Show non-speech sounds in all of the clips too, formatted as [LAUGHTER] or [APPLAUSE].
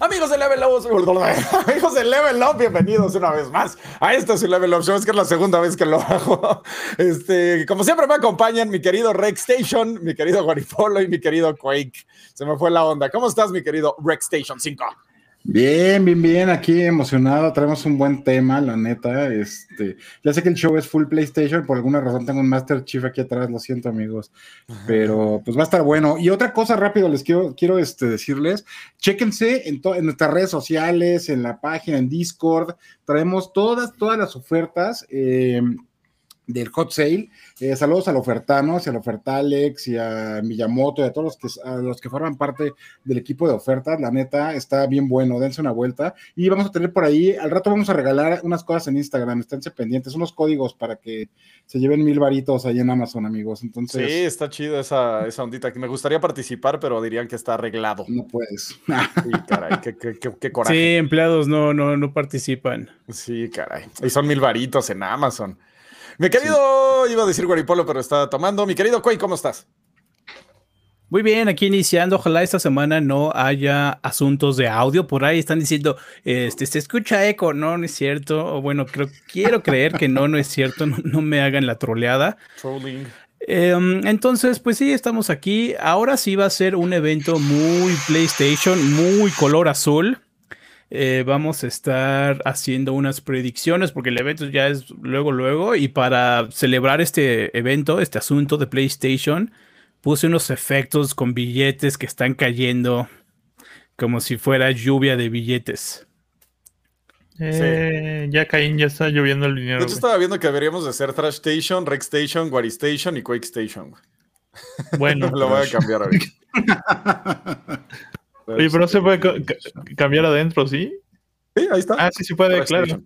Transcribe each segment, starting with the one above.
Amigos de Level Up, [LAUGHS] amigos de Level Up, bienvenidos una vez más a este es Level Up Show. Es que es la segunda vez que lo [LAUGHS] hago. Este, como siempre me acompañan mi querido Rex Station, mi querido Guaripolo y mi querido Quake. Se me fue la onda. ¿Cómo estás, mi querido Rex Station 5? Bien, bien, bien, aquí emocionado, traemos un buen tema, la neta, este, ya sé que el show es full PlayStation, por alguna razón tengo un Master Chief aquí atrás, lo siento amigos, pero pues va a estar bueno. Y otra cosa rápido les quiero, quiero este, decirles, chéquense en, en nuestras redes sociales, en la página, en Discord, traemos todas, todas las ofertas, eh, del hot sale. Eh, saludos al Ofertano, y al Ofertalex y a Miyamoto y a todos los que, a los que forman parte del equipo de ofertas. La neta está bien bueno, dense una vuelta. Y vamos a tener por ahí, al rato vamos a regalar unas cosas en Instagram, esténse pendientes, unos códigos para que se lleven mil varitos ahí en Amazon, amigos. Entonces, sí, está chido esa, esa ondita. Que me gustaría participar, pero dirían que está arreglado. No puedes. [LAUGHS] Sí, caray, qué, qué, qué, coraje. Sí, empleados no, no, no participan. Sí, caray. Y son mil varitos en Amazon. Mi querido, iba a decir Guaripolo, pero está tomando. Mi querido Cuey, ¿cómo estás? Muy bien, aquí iniciando. Ojalá esta semana no haya asuntos de audio. Por ahí están diciendo, este, se escucha eco. No, no es cierto. O bueno, creo, quiero creer que no, no es cierto. No, me hagan la troleada. Trolling. Em, entonces, pues sí, estamos aquí. Ahora sí va a ser un evento muy PlayStation, muy color azul. Eh, vamos a estar haciendo unas predicciones porque el evento ya es luego, luego. Y para celebrar este evento, este asunto de PlayStation, puse unos efectos con billetes que están cayendo como si fuera lluvia de billetes. Eh, Ya caen, ya está lloviendo el dinero. De hecho, estaba viendo que deberíamos de hacer Trash Station, Rex Station, Wari Station y Quake Station. Bueno, [LAUGHS] lo voy a cambiar ahorita. [LAUGHS] Oye, pero se puede cambiar adentro, ¿sí? Sí, ahí está. Ah, sí, sí puede, claro.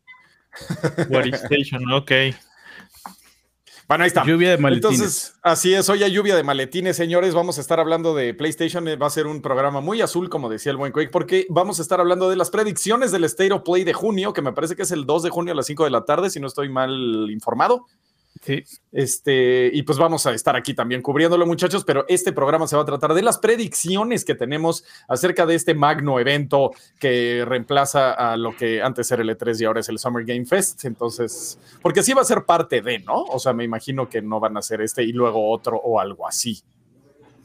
What [LAUGHS] Station, ok. Bueno, ahí está. Lluvia de maletines. Entonces, así es, hoy hay lluvia de maletines, señores. Vamos a estar hablando de PlayStation. Va a ser un programa muy azul, como decía el buen Quake, porque vamos a estar hablando de las predicciones del State of Play de junio, que me parece que es el 2 de junio a las 5 de la tarde, si no estoy mal informado. Sí. Este, y pues vamos a estar aquí también cubriéndolo, muchachos, pero este programa se va a tratar de las predicciones que tenemos acerca de este magno evento que reemplaza a lo que antes era el E3 y ahora es el Summer Game Fest. Entonces, porque sí va a ser parte de, ¿no? O sea, me imagino que no van a ser este y luego otro o algo así.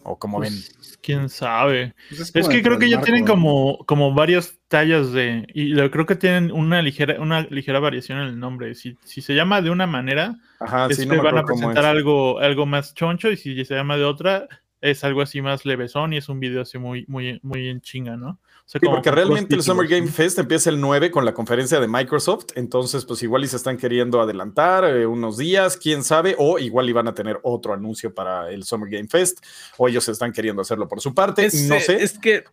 O como ven. Pues, quién sabe. Pues es, es, que creo que ya tienen como, como varias tallas de. Y creo que tienen una ligera, una ligera variación en el nombre. Si, si se llama de una manera, Ajá, este, sí, no van a presentar algo, algo más choncho. Y si se llama de otra, es algo así más levesón y es un video así muy, muy, muy en chinga, ¿no? O sea, sí, porque realmente el Summer Game Fest empieza el 9 con la conferencia de Microsoft, entonces pues igual y se están queriendo adelantar eh, unos días, quién sabe, o igual iban a tener otro anuncio para el Summer Game Fest, o ellos están queriendo hacerlo por su parte, es, no sé. Es que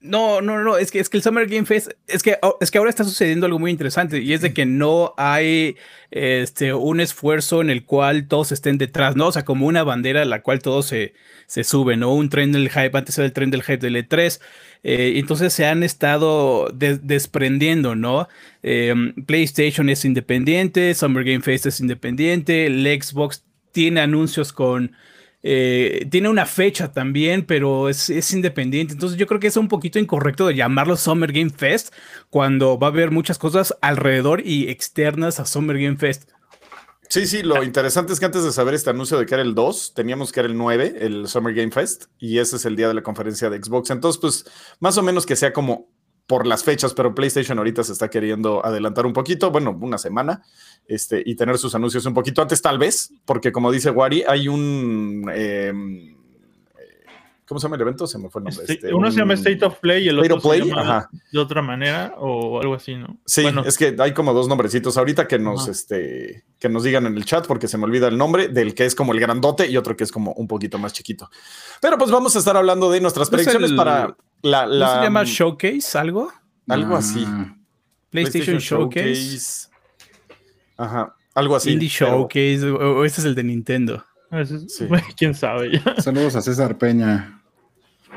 no, no, no, es que, es que el Summer Game Fest, es que, es que ahora está sucediendo algo muy interesante y es de que no hay este, un esfuerzo en el cual todos estén detrás, ¿no? O sea, como una bandera a la cual todos se, se suben, ¿no? Un tren del hype, antes era el tren del hype del E3, eh, entonces se han estado de desprendiendo, ¿no? Eh, PlayStation es independiente, Summer Game Fest es independiente, el Xbox tiene anuncios con eh, tiene una fecha también, pero es, es, independiente. Entonces yo creo que es un poquito incorrecto de llamarlo Summer Game Fest cuando va a haber muchas cosas alrededor y externas a Summer Game Fest. Sí, sí, lo interesante es que antes de saber este anuncio de que era el 2, teníamos que era el 9, el Summer Game Fest, y ese es el día de la conferencia de Xbox. Entonces, pues, más o menos que sea como por las fechas, pero PlayStation ahorita se está queriendo adelantar un poquito, bueno, una semana, este, y tener sus anuncios un poquito antes, tal vez, porque como dice Wari, hay un. Eh, ¿Cómo se llama el evento? Se me fue el nombre. Este, uno un, se llama State of Play y el otro Play, se llama ajá. de otra manera o algo así, ¿no? Sí, bueno. es que hay como dos nombrecitos ahorita que nos, este, que nos digan en el chat porque se me olvida el nombre del que es como el grandote y otro que es como un poquito más chiquito. Pero pues vamos a estar hablando de nuestras predicciones el, para la, la, ¿No se llama Showcase algo? Algo así. PlayStation, PlayStation Showcase. Showcase. Ajá, algo así. Indie Showcase, o, o este es el de Nintendo. Sí. [LAUGHS] ¿Quién sabe? [LAUGHS] Saludos a César Peña.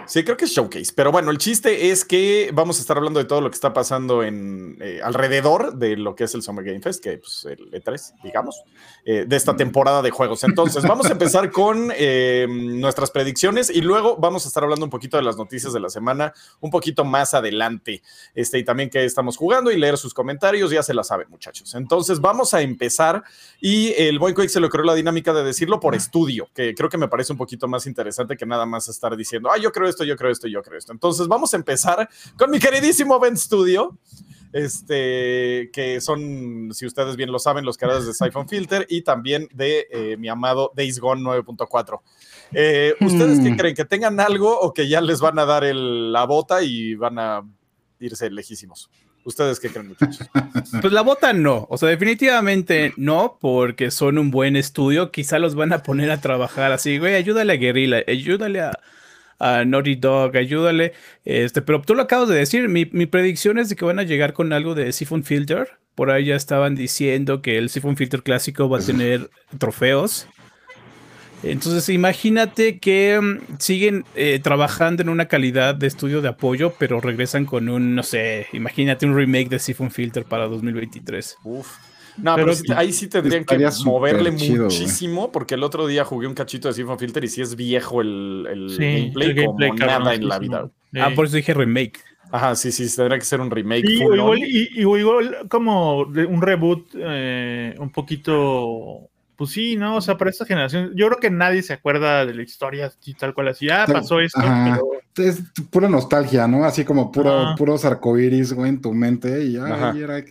Sí, creo que es Showcase. Pero bueno, el chiste es que vamos a estar hablando de todo lo que está pasando en eh, alrededor de lo que es el Summer Game Fest, que pues el E3, digamos, eh, de esta temporada de juegos. Entonces, vamos a empezar con eh, nuestras predicciones y luego vamos a estar hablando un poquito de las noticias de la semana, un poquito más adelante. Este, y también que estamos jugando y leer sus comentarios, ya se la saben, muchachos. Entonces, vamos a empezar. Y el Boy se le ocurrió la dinámica de decirlo por estudio, que creo que me parece un poquito más interesante que nada más estar diciendo, ah, yo creo esto yo creo esto, yo creo esto. Entonces vamos a empezar con mi queridísimo Ben Studio, este, que son, si ustedes bien lo saben, los creadores de Siphon Filter y también de eh, mi amado Days Gone 9.4. Eh, ¿Ustedes qué hmm. creen? ¿Que tengan algo o que ya les van a dar la bota y van a irse lejísimos? ¿Ustedes qué creen, muchachos? Pues la bota no, o sea, definitivamente no, porque son un buen estudio. Quizá los van a poner a trabajar así, güey, ayúdale a Guerrilla, ayúdale a, a Naughty Dog, ayúdale. Este, pero tú lo acabas de decir, mi, predicción es de que van a llegar con algo de Siphon Filter. Por ahí ya estaban diciendo que el Siphon Filter clásico va a tener trofeos. Entonces imagínate que mm, siguen eh, trabajando en una calidad de estudio de apoyo, pero regresan con un, no sé, imagínate un remake de Siphon Filter para 2023. Uf. No, pero, ahí sí tendrían que moverle muchísimo, porque el otro día jugué un cachito de Siphon Filter y sí es viejo el, gameplay, como nada en la vida. Ah, por eso dije remake. Ajá, sí, sí, tendría que ser un remake. Y, igual, y, igual, como un reboot eh, un poquito pues sí, ¿no? O sea, para esta generación, yo creo que nadie se acuerda de la historia tal cual así, ah, pasó esto. Es pura nostalgia, ¿no? Así como puro, puros arcoíris, güey, en tu mente, y ya era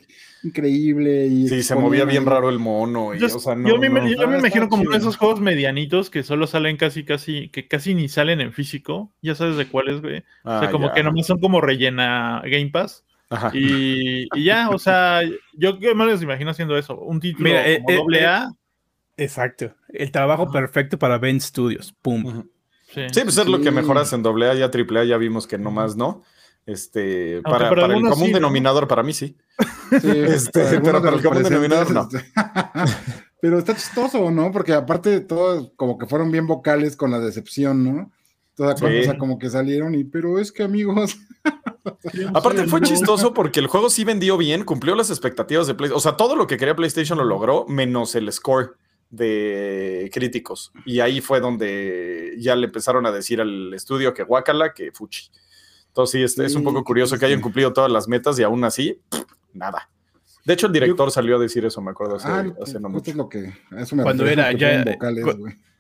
increíble. Y sí, se movía bien raro el mono. yo, me, imagino como esos juegos medianitos que solo salen casi, casi, que casi ni salen en físico, ya sabes de cuáles, güey. o sea, ah, como que nomás son como rellena Game Pass. Y, ya, o sea, yo me los imagino haciendo eso. Un título Mira, como eh, doble eh, A. Exacto. El trabajo perfecto para Ben Studios. Pum. Sí. pues es lo que mejoras en AA y AAA, ya vimos que nomás no. Este, para, el común denominador, para mí sí. [LAUGHS] este, pero para el común denominador no. Este, [LAUGHS] pero está chistoso, ¿no? Porque aparte de todo, como que fueron bien vocales con la decepción, ¿no? Toda cosa como que salieron y, pero es que amigos. [LAUGHS] Aparte fue chistoso porque el juego sí vendió bien, cumplió las expectativas de PlayStation. O sea, todo lo que quería PlayStation lo logró, menos el score de críticos. Y ahí fue donde ya le empezaron a decir al estudio que guacala, que fuchi. Entonces sí, es, un poco curioso que hayan cumplido todas las metas y aún así, nada. De hecho, el director salió a decir eso, me acuerdo hace, ah, no mucho. lo que, cuando era ya,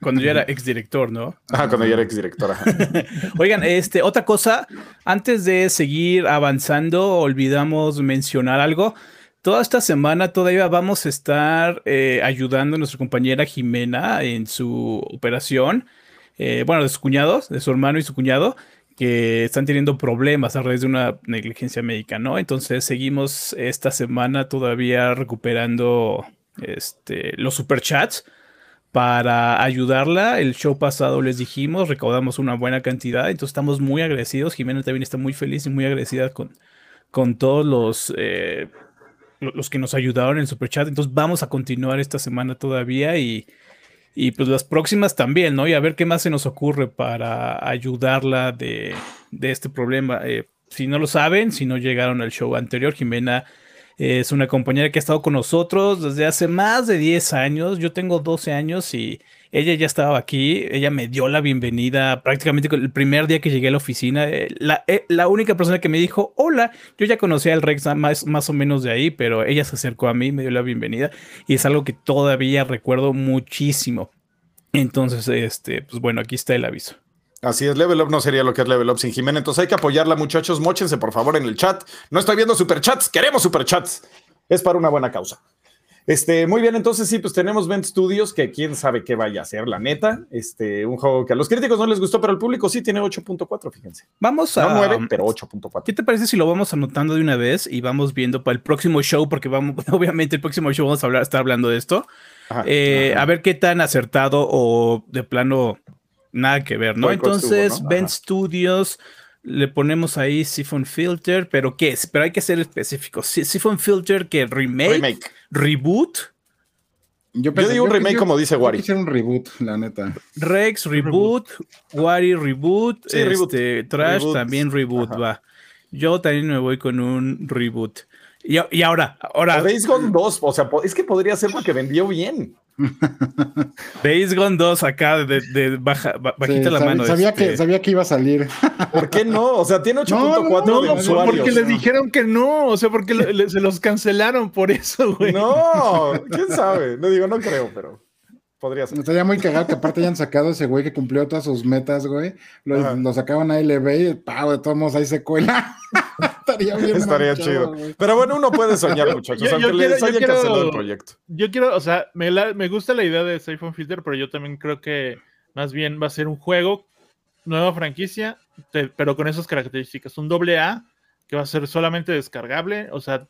cuando ya era exdirector, ¿no? Ah, cuando ya era exdirector. [LAUGHS] Oigan, este, otra cosa, antes de seguir avanzando, olvidamos mencionar algo. Toda esta semana todavía vamos a estar eh, ayudando a nuestra compañera Jimena en su operación. Eh, bueno, de sus cuñados, de su hermano y su cuñado, que están teniendo problemas a raíz de una negligencia médica, ¿no? Entonces seguimos esta semana todavía recuperando este, los superchats para ayudarla. El show pasado les dijimos, recaudamos una buena cantidad, entonces estamos muy agradecidos. Jimena también está muy feliz y muy agradecida con, con todos los... Eh, los que nos ayudaron en el superchat. Entonces vamos a continuar esta semana todavía y, y pues las próximas también, ¿no? Y a ver qué más se nos ocurre para ayudarla de, de este problema. Eh, si no lo saben, si no llegaron al show anterior, Jimena es una compañera que ha estado con nosotros desde hace más de 10 años. Yo tengo 12 años y ella ya estaba aquí, ella me dio la bienvenida prácticamente el primer día que llegué a la oficina. Eh, la, eh, la única persona que me dijo, hola, yo ya conocía al Rex más, más o menos de ahí, pero ella se acercó a mí, me dio la bienvenida y es algo que todavía recuerdo muchísimo. Entonces, este, pues bueno, aquí está el aviso. Así es, Level Up no sería lo que es Level Up sin Jimena. Entonces hay que apoyarla, muchachos. Móchense, por favor, en el chat. No estoy viendo superchats, queremos superchats. Es para una buena causa. Este, muy bien, entonces sí, pues tenemos Vent Studios, que quién sabe qué vaya a ser, la neta. Este, un juego que a los críticos no les gustó, pero al público sí tiene 8.4, fíjense. Vamos a. No 9, pero 8.4. ¿Qué te parece si lo vamos anotando de una vez y vamos viendo para el próximo show? Porque vamos, [LAUGHS] obviamente, el próximo show vamos a hablar, estar hablando de esto. Eh, a ver qué tan acertado o de plano nada que ver, ¿no? Entonces, Vent Studios le ponemos ahí Siphon Filter, pero ¿qué es? Pero hay que ser específico. Siphon Filter, que remake, remake, reboot. Yo, digo un remake como dice Wari. Quisiera un reboot, la neta. Rex, reboot. Wari, reboot. este, Trash, también reboot, va. Yo también me voy con un reboot. Y, y ahora, ahora. Days Gone 2, o sea, es que podría ser porque vendió bien. [LAUGHS] Days Gone 2 acá de, baja, bajita la mano. Sabía, que, este. sabía que iba a salir. ¿Por qué no? O sea, tiene 8.4 no, no, no, Porque le dijeron que no, o sea, porque se los cancelaron por eso, güey. No, quién sabe. No digo, no creo, pero. Podría ser. Estaría muy cagado que aparte hayan sacado ese güey que cumplió todas sus metas, güey. Lo, sacaban a LB y pau, de todos modos ahí se cuela. [LAUGHS] Estaría bien. Estaría chido. Pero bueno, uno puede soñar, muchachos, yo, aunque les haya cancelado el proyecto. Yo quiero, o sea, me, me gusta la idea de Safe Filter, pero yo también creo que más bien va a ser un juego, nueva franquicia, pero con esas características. Un doble A que va a ser solamente descargable, o sea,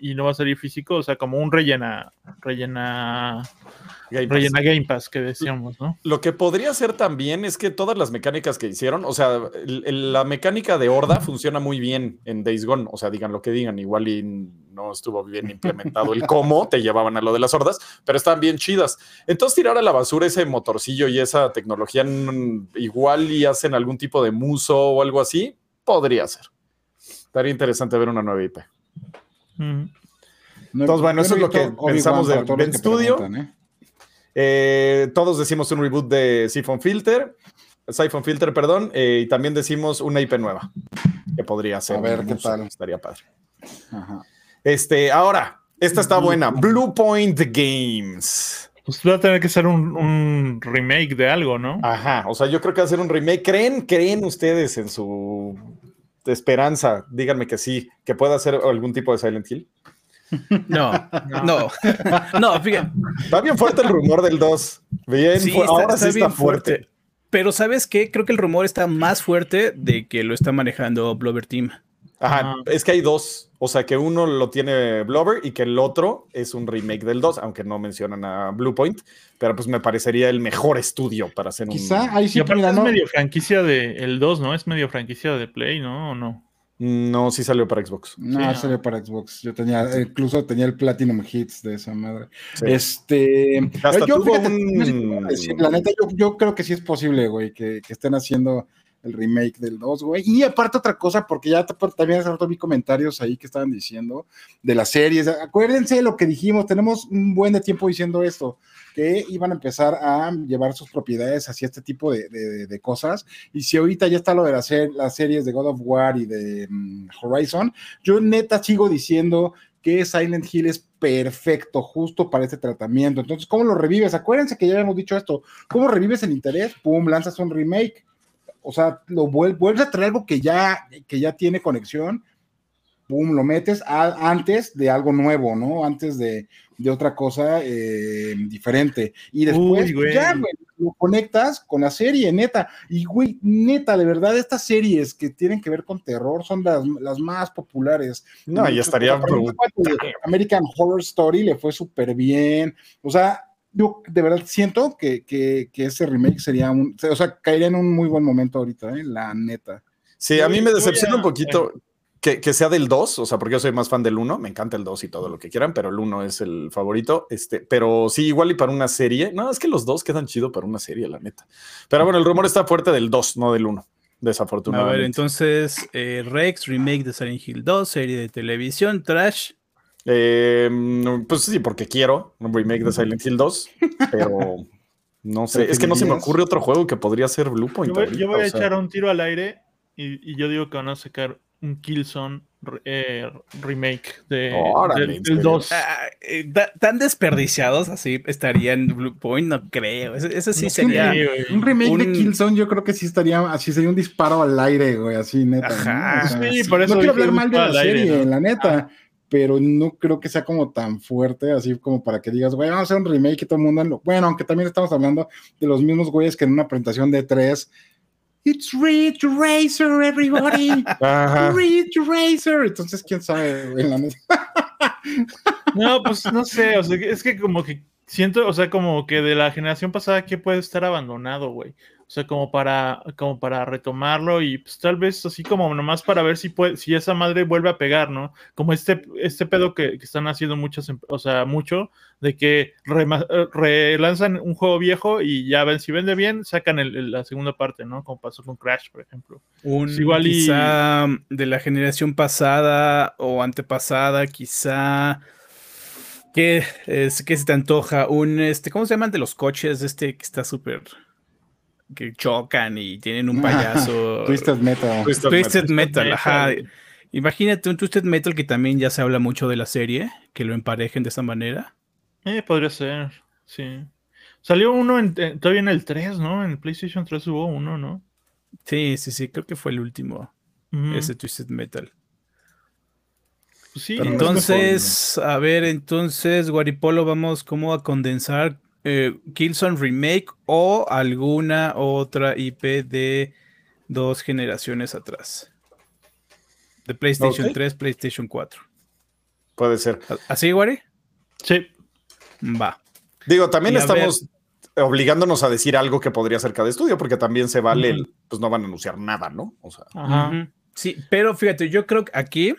y no va a salir físico, o sea, como un rellena, rellena, Game rellena Game Pass que decíamos, ¿no? Lo que podría ser también es que todas las mecánicas que hicieron, o sea, la mecánica de horda funciona muy bien en Days Gone, o sea, digan lo que digan, igual y no estuvo bien implementado el cómo te llevaban a lo de las hordas, pero están bien chidas. Entonces tirar a la basura ese motorcillo y esa tecnología igual y hacen algún tipo de muso o algo así, podría ser. Estaría interesante ver una nueva IP. Entonces, bueno, eso es lo que pensamos de Ben Studio. ¿eh? Eh, todos decimos un reboot de Siphon Filter, Siphon Filter, perdón, eh, y también decimos una IP nueva, que podría ser. A ver qué tal. Estaría padre. Este, ahora, esta está buena. Blue Point Games. Pues va a tener que ser un, remake de algo, ¿no? Ajá, o sea, yo creo que va a ser un remake. ¿Creen, creen ustedes en su esperanza, díganme que sí, que pueda hacer algún tipo de Silent Hill. [LAUGHS] No, no, no, [LAUGHS] fíjate. Está bien fuerte el rumor del 2. Bien, ahora sí está fuerte. Pero ¿sabes qué? Creo que el rumor está más fuerte de que lo está manejando Blover Team. Ajá, es que hay dos. O sea, que uno lo tiene Blover y que el otro es un remake del 2, aunque no mencionan a Bluepoint. Pero pues me parecería el mejor estudio para hacer un. Quizá ahí sí, es medio franquicia de el 2, ¿no? Es medio franquicia de Play, ¿no? ¿O no? No, sí salió para Xbox. No, salió para Xbox. Yo tenía, incluso tenía el Platinum Hits de esa madre. Este. yo, la neta, yo, creo que sí es posible, güey, que, que estén haciendo el remake del 2, güey. Y aparte otra cosa, porque ya también hace rato vi comentarios ahí que estaban diciendo de las series. Acuérdense de lo que dijimos, tenemos un buen de tiempo diciendo esto, que iban a empezar a llevar sus propiedades hacia este tipo de, cosas. Y si ahorita ya está lo de las series de God of War y de mm, Horizon, yo neta sigo diciendo que Silent Hill es perfecto, justo para este tratamiento. Entonces, ¿cómo lo revives? Acuérdense que ya habíamos dicho esto. ¿Cómo revives el interés? Pum, lanzas un remake o sea, lo vuelves a traer algo que ya, que ya tiene conexión, pum, lo metes antes de algo nuevo, ¿no? Antes de, otra cosa eh, diferente. Y después ya, güey, lo conectas con la serie, neta. Y, güey, neta, de verdad, estas series que tienen que ver con terror son las, más populares. No, ya estaría... American Horror Story le fue súper bien. O sea, yo de verdad siento que, que, ese remake sería un, o sea, caería en un muy buen momento ahorita, ¿eh? la neta. Sí, a mí me decepciona un poquito que, que, sea del 2, o sea, porque yo soy más fan del 1, me encanta el 2 y todo lo que quieran, pero el 1 es el favorito, este, pero sí, igual y para una serie, no, es que los dos quedan chido para una serie, la neta. Pero bueno, el rumor está fuerte del 2, no del 1 desafortunadamente. A ver, entonces, eh, Rex, remake de Silent Hill 2, serie de televisión, Trash, eh, pues sí, porque quiero un remake de Silent Hill 2, pero [LAUGHS] no sé, es que no se me ocurre otro juego que podría ser Bluepoint. Yo voy, a echar un tiro al aire y, yo digo que van a sacar un Killzone eh, remake de, del 2. Ah, eh, tan desperdiciados así estarían Bluepoint, no creo. Ese, sí sería. Un remake de Killzone, yo creo que sí estaría, así sería un disparo al aire, güey, así neta. sí, por eso no quiero hablar mal de la serie, la neta pero no creo que sea como tan fuerte, así como para que digas, güey, vamos a hacer un remake y todo el mundo, lo... bueno, aunque también estamos hablando de los mismos güeyes que en una presentación de tres, It's Ridge Racer, everybody. [LAUGHS] Ridge Racer. Entonces, quién sabe, güey, la No, pues no sé, o sea, es que como que siento, o sea, como que de la generación pasada, ¿qué puede estar abandonado, güey? O sea, como para, como para retomarlo y pues tal vez así como nomás para ver si puede, si esa madre vuelve a pegar, ¿no? Como este, este pedo que, están haciendo muchas, em, o sea, mucho, de que eh, relanzan un juego viejo y ya ven, si vende bien, sacan la segunda parte, ¿no? Como pasó con Crash, por ejemplo. Un, igual quizá de la generación pasada o antepasada, quizá ¿Qué, es, ¿Qué se te antoja? Un, este, ¿cómo se llaman de los coches? Este que está súper que chocan y tienen un [LAUGHS] payaso. Twisted Metal. Twisted, Metal, ajá. Imagínate un Twisted Metal que también ya se habla mucho de la serie, que lo emparejen de esa manera. Eh, podría ser, sí. Salió uno todavía en el 3, ¿no? En PlayStation 3 hubo uno, ¿no? Sí, sí, sí, creo que fue el último. Ese Twisted Metal. Pues sí, entonces, a ver, entonces, Guaripolo, vamos como a condensar eh, Killzone Remake o alguna otra IP de dos generaciones atrás. De PlayStation 3, PlayStation 4. Puede ser. ¿Así, Wari? Sí. Va. Digo, también estamos obligándonos a decir algo que podría ser cada estudio, porque también se vale, pues no van a anunciar nada, ¿no? O sea. Sí, pero fíjate, yo creo que aquí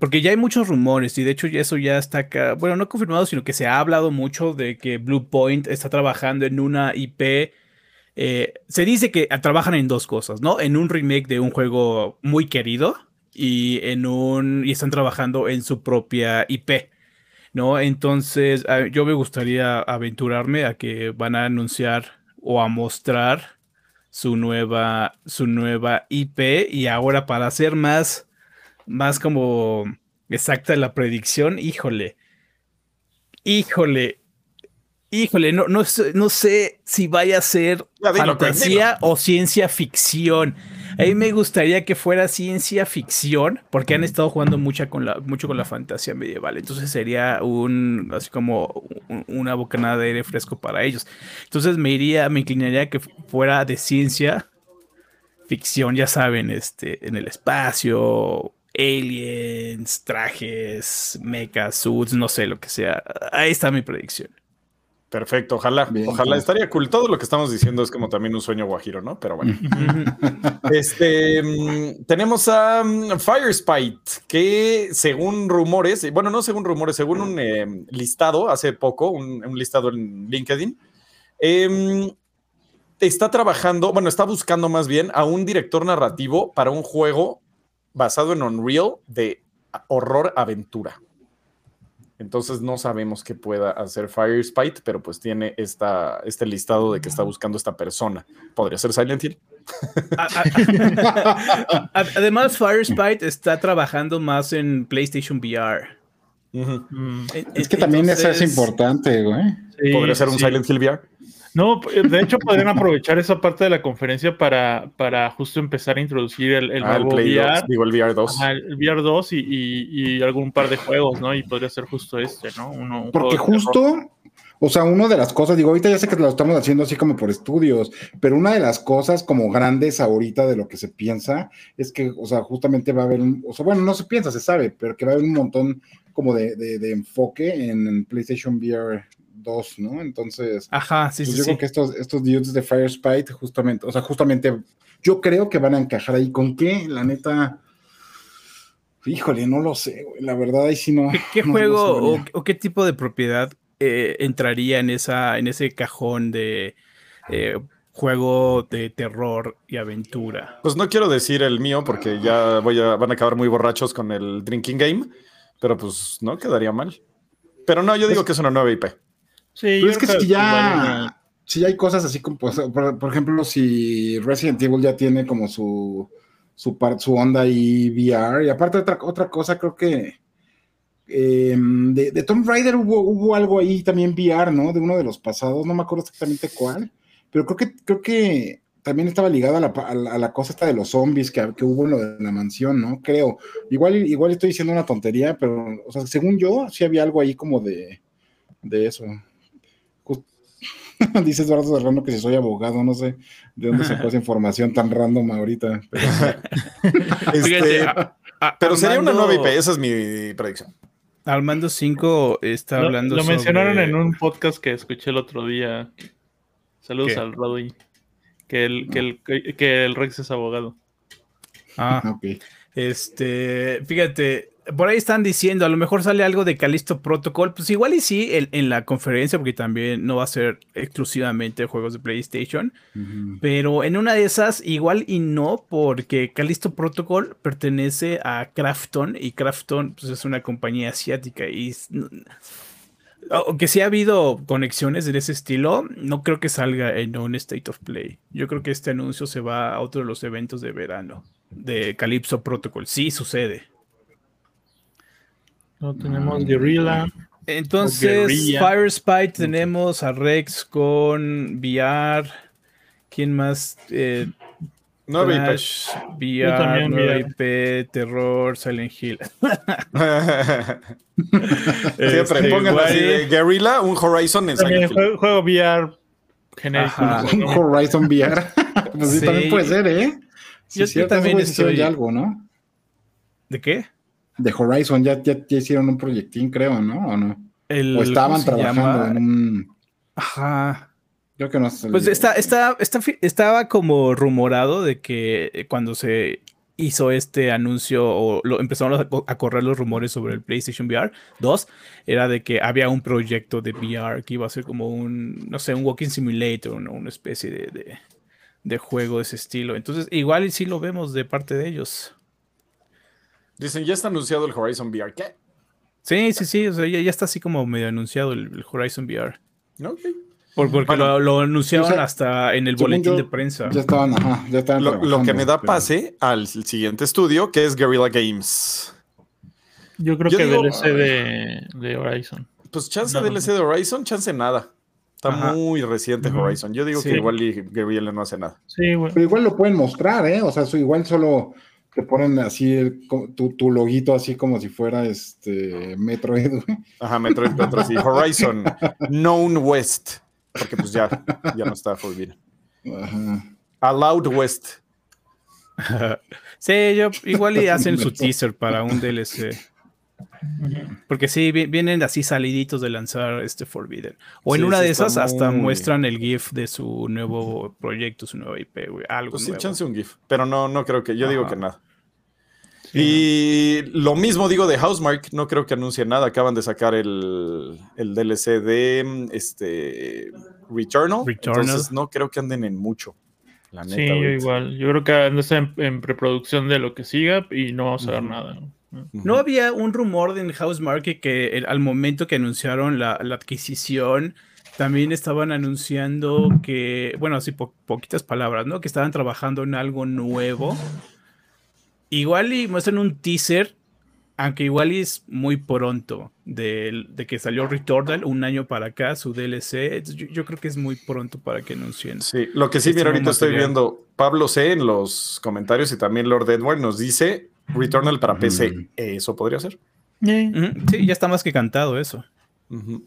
porque ya hay muchos rumores y de hecho eso ya está acá, bueno, no confirmado, sino que se ha hablado mucho de que Blue Point está trabajando en una IP. Eh, se dice que trabajan en dos cosas, ¿no? En un remake de un juego muy querido y en un y están trabajando en su propia IP, ¿no? Entonces, yo me gustaría aventurarme a que van a anunciar o a mostrar su nueva su nueva IP y ahora para hacer más más como exacta la predicción, híjole, híjole, híjole, no, no, no sé si vaya a ser fantasía o ciencia ficción. A mí me gustaría que fuera ciencia ficción, porque han estado jugando mucha con la, mucho con la fantasía medieval. Entonces sería un, así como una bocanada de aire fresco para ellos. Entonces me iría, me inclinaría que fuera de ciencia ficción, ya saben, este, en el espacio, aliens, trajes, mechas, suits, no sé lo que sea. Ahí está mi predicción. Perfecto, ojalá, ojalá estaría cool. Todo lo que estamos diciendo es como también un sueño guajiro, ¿no? Pero bueno. [LAUGHS] este mm, tenemos a um, Firespite, que según rumores, bueno, no según rumores, según un em, listado hace poco, un, listado en LinkedIn, em, está trabajando, bueno, está buscando más bien a un director narrativo para un juego basado en Unreal de horror aventura. Entonces no sabemos qué pueda hacer Firespite, pero pues tiene esta, este listado de que está buscando esta persona. ¿Podría ser Silent Hill? [LAUGHS] Además, Firespite está trabajando más en PlayStation VR. Mm. Es que también eso es importante, güey. ¿Podría ser un Silent Hill VR? No, de hecho podrían aprovechar esa parte de la conferencia para, para justo empezar a introducir el, el ah, nuevo VR. digo, el VR 2. el VR 2 y, y, algún par de juegos, ¿no? Y podría ser justo este, ¿no? Uno, Porque justo, o sea, una de las cosas, digo, ahorita ya sé que lo estamos haciendo así como por estudios, pero una de las cosas como grandes ahorita de lo que se piensa es que, o sea, justamente va a haber, un, o sea, bueno, no se piensa, se sabe, pero que va a haber un montón como de, de, enfoque en PlayStation VR 2, ¿no? Entonces, Ajá, sí, pues sí, yo creo que estos, estos dudes de Firespite, justamente, o sea, justamente, yo creo que van a encajar ahí. ¿Con qué? La neta. Híjole, no lo sé, güey. La verdad, ahí sí no. ¿Qué, juego o, qué tipo de propiedad eh, entraría en, esa, en ese cajón de eh, juego de terror y aventura? Pues no quiero decir el mío porque ya voy a, van a acabar muy borrachos con el Drinking Game, pero pues no quedaría mal. Pero no, yo digo que es una nueva IP. Sí, Pero es que si ya, si hay cosas así como, pues, por, ejemplo, si Resident Evil ya tiene como su, su, su onda y VR, y aparte otra, otra cosa, creo que em, de, Tomb Raider hubo, hubo algo ahí también VR, ¿no? De uno de los pasados, no me acuerdo exactamente cuál, pero creo que, creo que también estaba ligado a la, a la, cosa esta de los zombies que, que, hubo en lo de la mansión, ¿no? Creo. Igual, igual estoy diciendo una tontería, pero, o sea, según yo, sí había algo ahí como de, de eso. [LAUGHS] Dice Eduardo Serrano que si soy abogado, no sé de dónde sacó esa [LAUGHS] información tan random ahorita. Pero, [LAUGHS] este, pero sería una nueva IP, esa es mi predicción. Armando 5 está hablando Lo mencionaron en un podcast que escuché el otro día. Saludos al Roddy. que el, que el, que el Rex es abogado. Ah, ok. Este, fíjate, por ahí están diciendo, a lo mejor sale algo de Callisto Protocol, pues igual y sí en, la conferencia, porque también no va a ser exclusivamente juegos de PlayStation, pero en una de esas igual y no, porque Callisto Protocol pertenece a Krafton y Krafton pues, es una compañía asiática y aunque sí ha habido conexiones de ese estilo, no creo que salga en un State of Play. Yo creo que este anuncio se va a otro de los eventos de verano de Calypso Protocol. Sí sucede. No tenemos Guerrilla. Entonces, Fire Spy tenemos a Rex con VR. ¿Quién más? Eh, no Flash, VR, nueva IP, Terror, Silent Hill. [LAUGHS] [LAUGHS] Siempre este, pongan así de Guerrilla, un Horizon en Silent Hill. Juego, juego VR genérico. Un Horizon VR. pues sí, también puede ser, ¿eh? yo, también estoy... Algo, ¿no? ¿De qué? De Horizon, ya, ya, hicieron un proyectín, creo, ¿no? ¿O no? o estaban trabajando en un... Ajá. Creo que no Pues está, está, está, estaba como rumorado de que cuando se hizo este anuncio o lo, empezaron a, correr los rumores sobre el PlayStation VR 2, era de que había un proyecto de VR que iba a ser como un, no sé, un walking simulator, una especie de, de juego de ese estilo. Entonces, igual sí lo vemos de parte de ellos. Dicen, ya está anunciado el Horizon VR. ¿Qué? Sí, sí, sí. O sea, ya, está así como medio anunciado el, Horizon VR. Ok. porque lo, anunciaron hasta en el boletín de prensa. Ya estaban, ajá, ya estaban. Lo, que me da pase al siguiente estudio, que es Guerrilla Games. Yo creo que DLC de, de, Horizon. Pues chance DLC de Horizon, chance nada. Está muy reciente Horizon. Yo digo que igual Guerrilla no hace nada. Sí, bueno. Pero igual lo pueden mostrar, ¿eh? O sea, igual solo te ponen así tu, tu, loguito así como si fuera este Metroid. Ajá, Metroid, Metroid, sí. Horizon Known West. Porque pues ya, ya no está Forbidden. Ajá. Allowed West. [LAUGHS] sí, yo igual y hacen su teaser para un DLC. Porque sí, vienen así saliditos de lanzar este Forbidden. O en una de esas hasta muestran el GIF de su nuevo proyecto, su nuevo IP, güey. Algo pues sí, chance un GIF. Pero no, no creo que. Yo digo que nada. Y lo mismo digo de Housemark, no creo que anuncie nada. Acaban de sacar el, el DLC de este Returnal, Entonces no creo que anden en mucho. La neta, sí, yo igual. Yo creo que andan en, preproducción de lo que siga y no vamos a ver nada. ¿No había un rumor en House Market que al momento que anunciaron la, adquisición, también estaban anunciando que, bueno, así poquitas palabras, ¿no? Que estaban trabajando en algo nuevo. Igual y muestran un teaser, aunque igual es muy pronto de, que salió Returnal un año para acá, su DLC. Yo, creo que es muy pronto para que anuncien. Sí, lo que sí, este mira, ahorita estoy viendo Pablo C en los comentarios y también Lord Edward nos dice Returnal para PC, ¿eso podría ser? Sí, ya está más que cantado eso.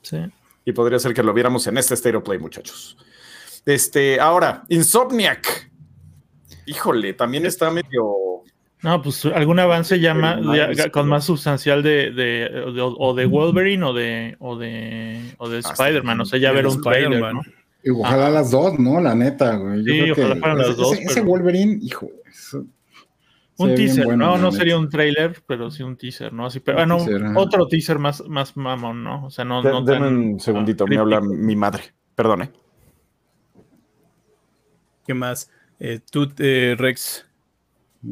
sí. Y podría ser que lo viéramos en este State of Play, muchachos. Este, ahora, Insomniac. Híjole, también está medio. No, pues algún avance ya, con más sustancial de, o de Wolverine o de o de, o de Spider-Man. O sea, ya ver un trailer, ¿no? Y ojalá las dos, ¿no? La neta, güey. sí, ojalá fueran las dos. Ese, Wolverine, hijo, un teaser, no, no sería un trailer, pero sí un teaser, ¿no? Así, pero, bueno, otro teaser más, más mamón, ¿no? O sea, no. no Denme un segundito, me habla mi madre. Perdone. ¿Qué más? Eh, tú, eh, Rex.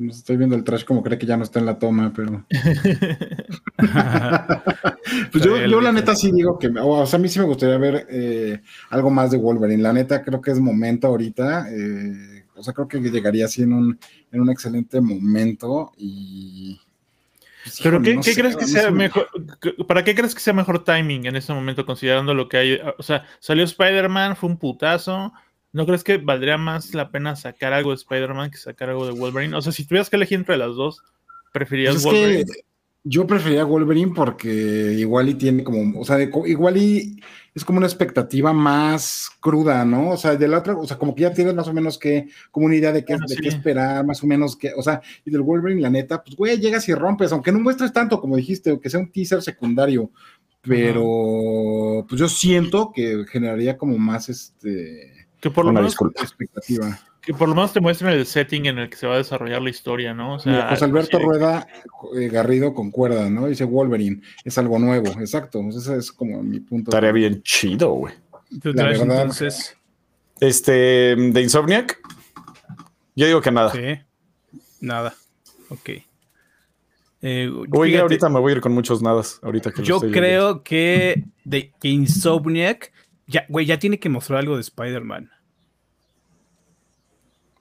Estoy viendo el trash como cree que ya no está en la toma, pero. [LAUGHS] pues yo, yo, la neta sí digo que. O sea, a mí sí me gustaría ver eh, algo más de Wolverine. La neta creo que es momento ahorita. Eh, o sea, creo que llegaría así en un, en un excelente momento y... Pues, Pero ¿qué, crees que sea mejor? ¿Para qué crees que sea mejor timing en este momento, considerando lo que hay? O sea, salió Spider-Man, fue un putazo. ¿No crees que valdría más la pena sacar algo de Spider-Man que sacar algo de Wolverine? O sea, si tuvieras que elegir entre las dos, ¿preferirías pues Wolverine? Yo preferiría Wolverine porque igual y tiene como, o sea, igual y es como una expectativa más cruda, ¿no? O sea, de la otra, o sea, como que ya tienes más o menos que, como una idea de qué, de qué esperar, más o menos que, o sea, y del Wolverine, la neta, pues, güey, llegas y rompes, aunque no muestres tanto, como dijiste, o que sea un teaser secundario, pero, pues yo siento que generaría como más, este, que por lo menos, expectativa. Que por lo menos te muestren el setting en el que se va a desarrollar la historia, ¿no? O sea, José Alberto Rueda eh, Garrido concuerda, ¿no? Dice Wolverine, es algo nuevo, exacto. Ese es como mi punto. Estaría bien chido, güey. La verdad. Entonces... Este, de Insomniac, yo digo que nada. Sí, nada. Ok. Eh, Oye, ahorita me voy a ir con muchos nadas. Ahorita que yo creo que, de, que Insomniac, ya, güey, ya tiene que mostrar algo de Spider-Man.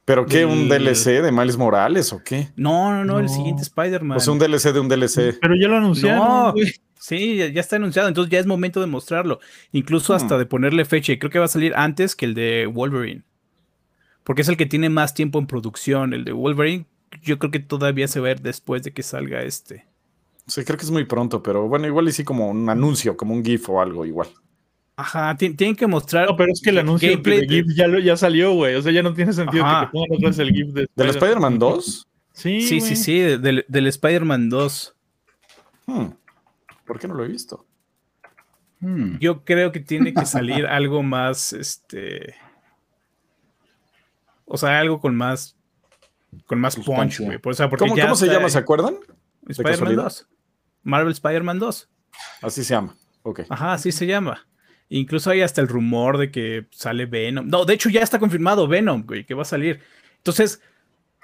¿Pero qué? ¿Un DLC de Miles Morales o qué? No, no, no, el siguiente Spider-Man. O sea, un DLC de un DLC. Pero ya lo anunciaron. sí, ya, está anunciado, entonces ya es momento de mostrarlo. Incluso hasta hmm. de ponerle fecha. Y creo que va a salir antes que el de Wolverine. Porque es el que tiene más tiempo en producción. El de Wolverine, yo creo que todavía se va a ver después de que salga este. Sí, creo que es muy pronto, pero bueno, igual y sí como un anuncio, como un GIF o algo igual. Ajá, tienen que mostrar. No, pero es que el anuncio de GIF ya, ya salió, güey. O sea, ya no tiene sentido que te pongan otra vez el GIF de ¿Del Spider-Man 2? Sí, sí, sí, sí, del, del Spider-Man 2. Hmm. ¿Por qué no lo he visto? Hmm. Yo creo que tiene que salir [LAUGHS] algo más, este. O sea, algo con más. Con más punch, güey. ¿Cómo, se llama? ¿Se acuerdan? Spider-Man 2. Marvel Spider-Man 2. Así se llama. Ok. Ajá, así se llama. Incluso hay hasta el rumor de que sale Venom. No, de hecho ya está confirmado Venom, güey, que va a salir. Entonces,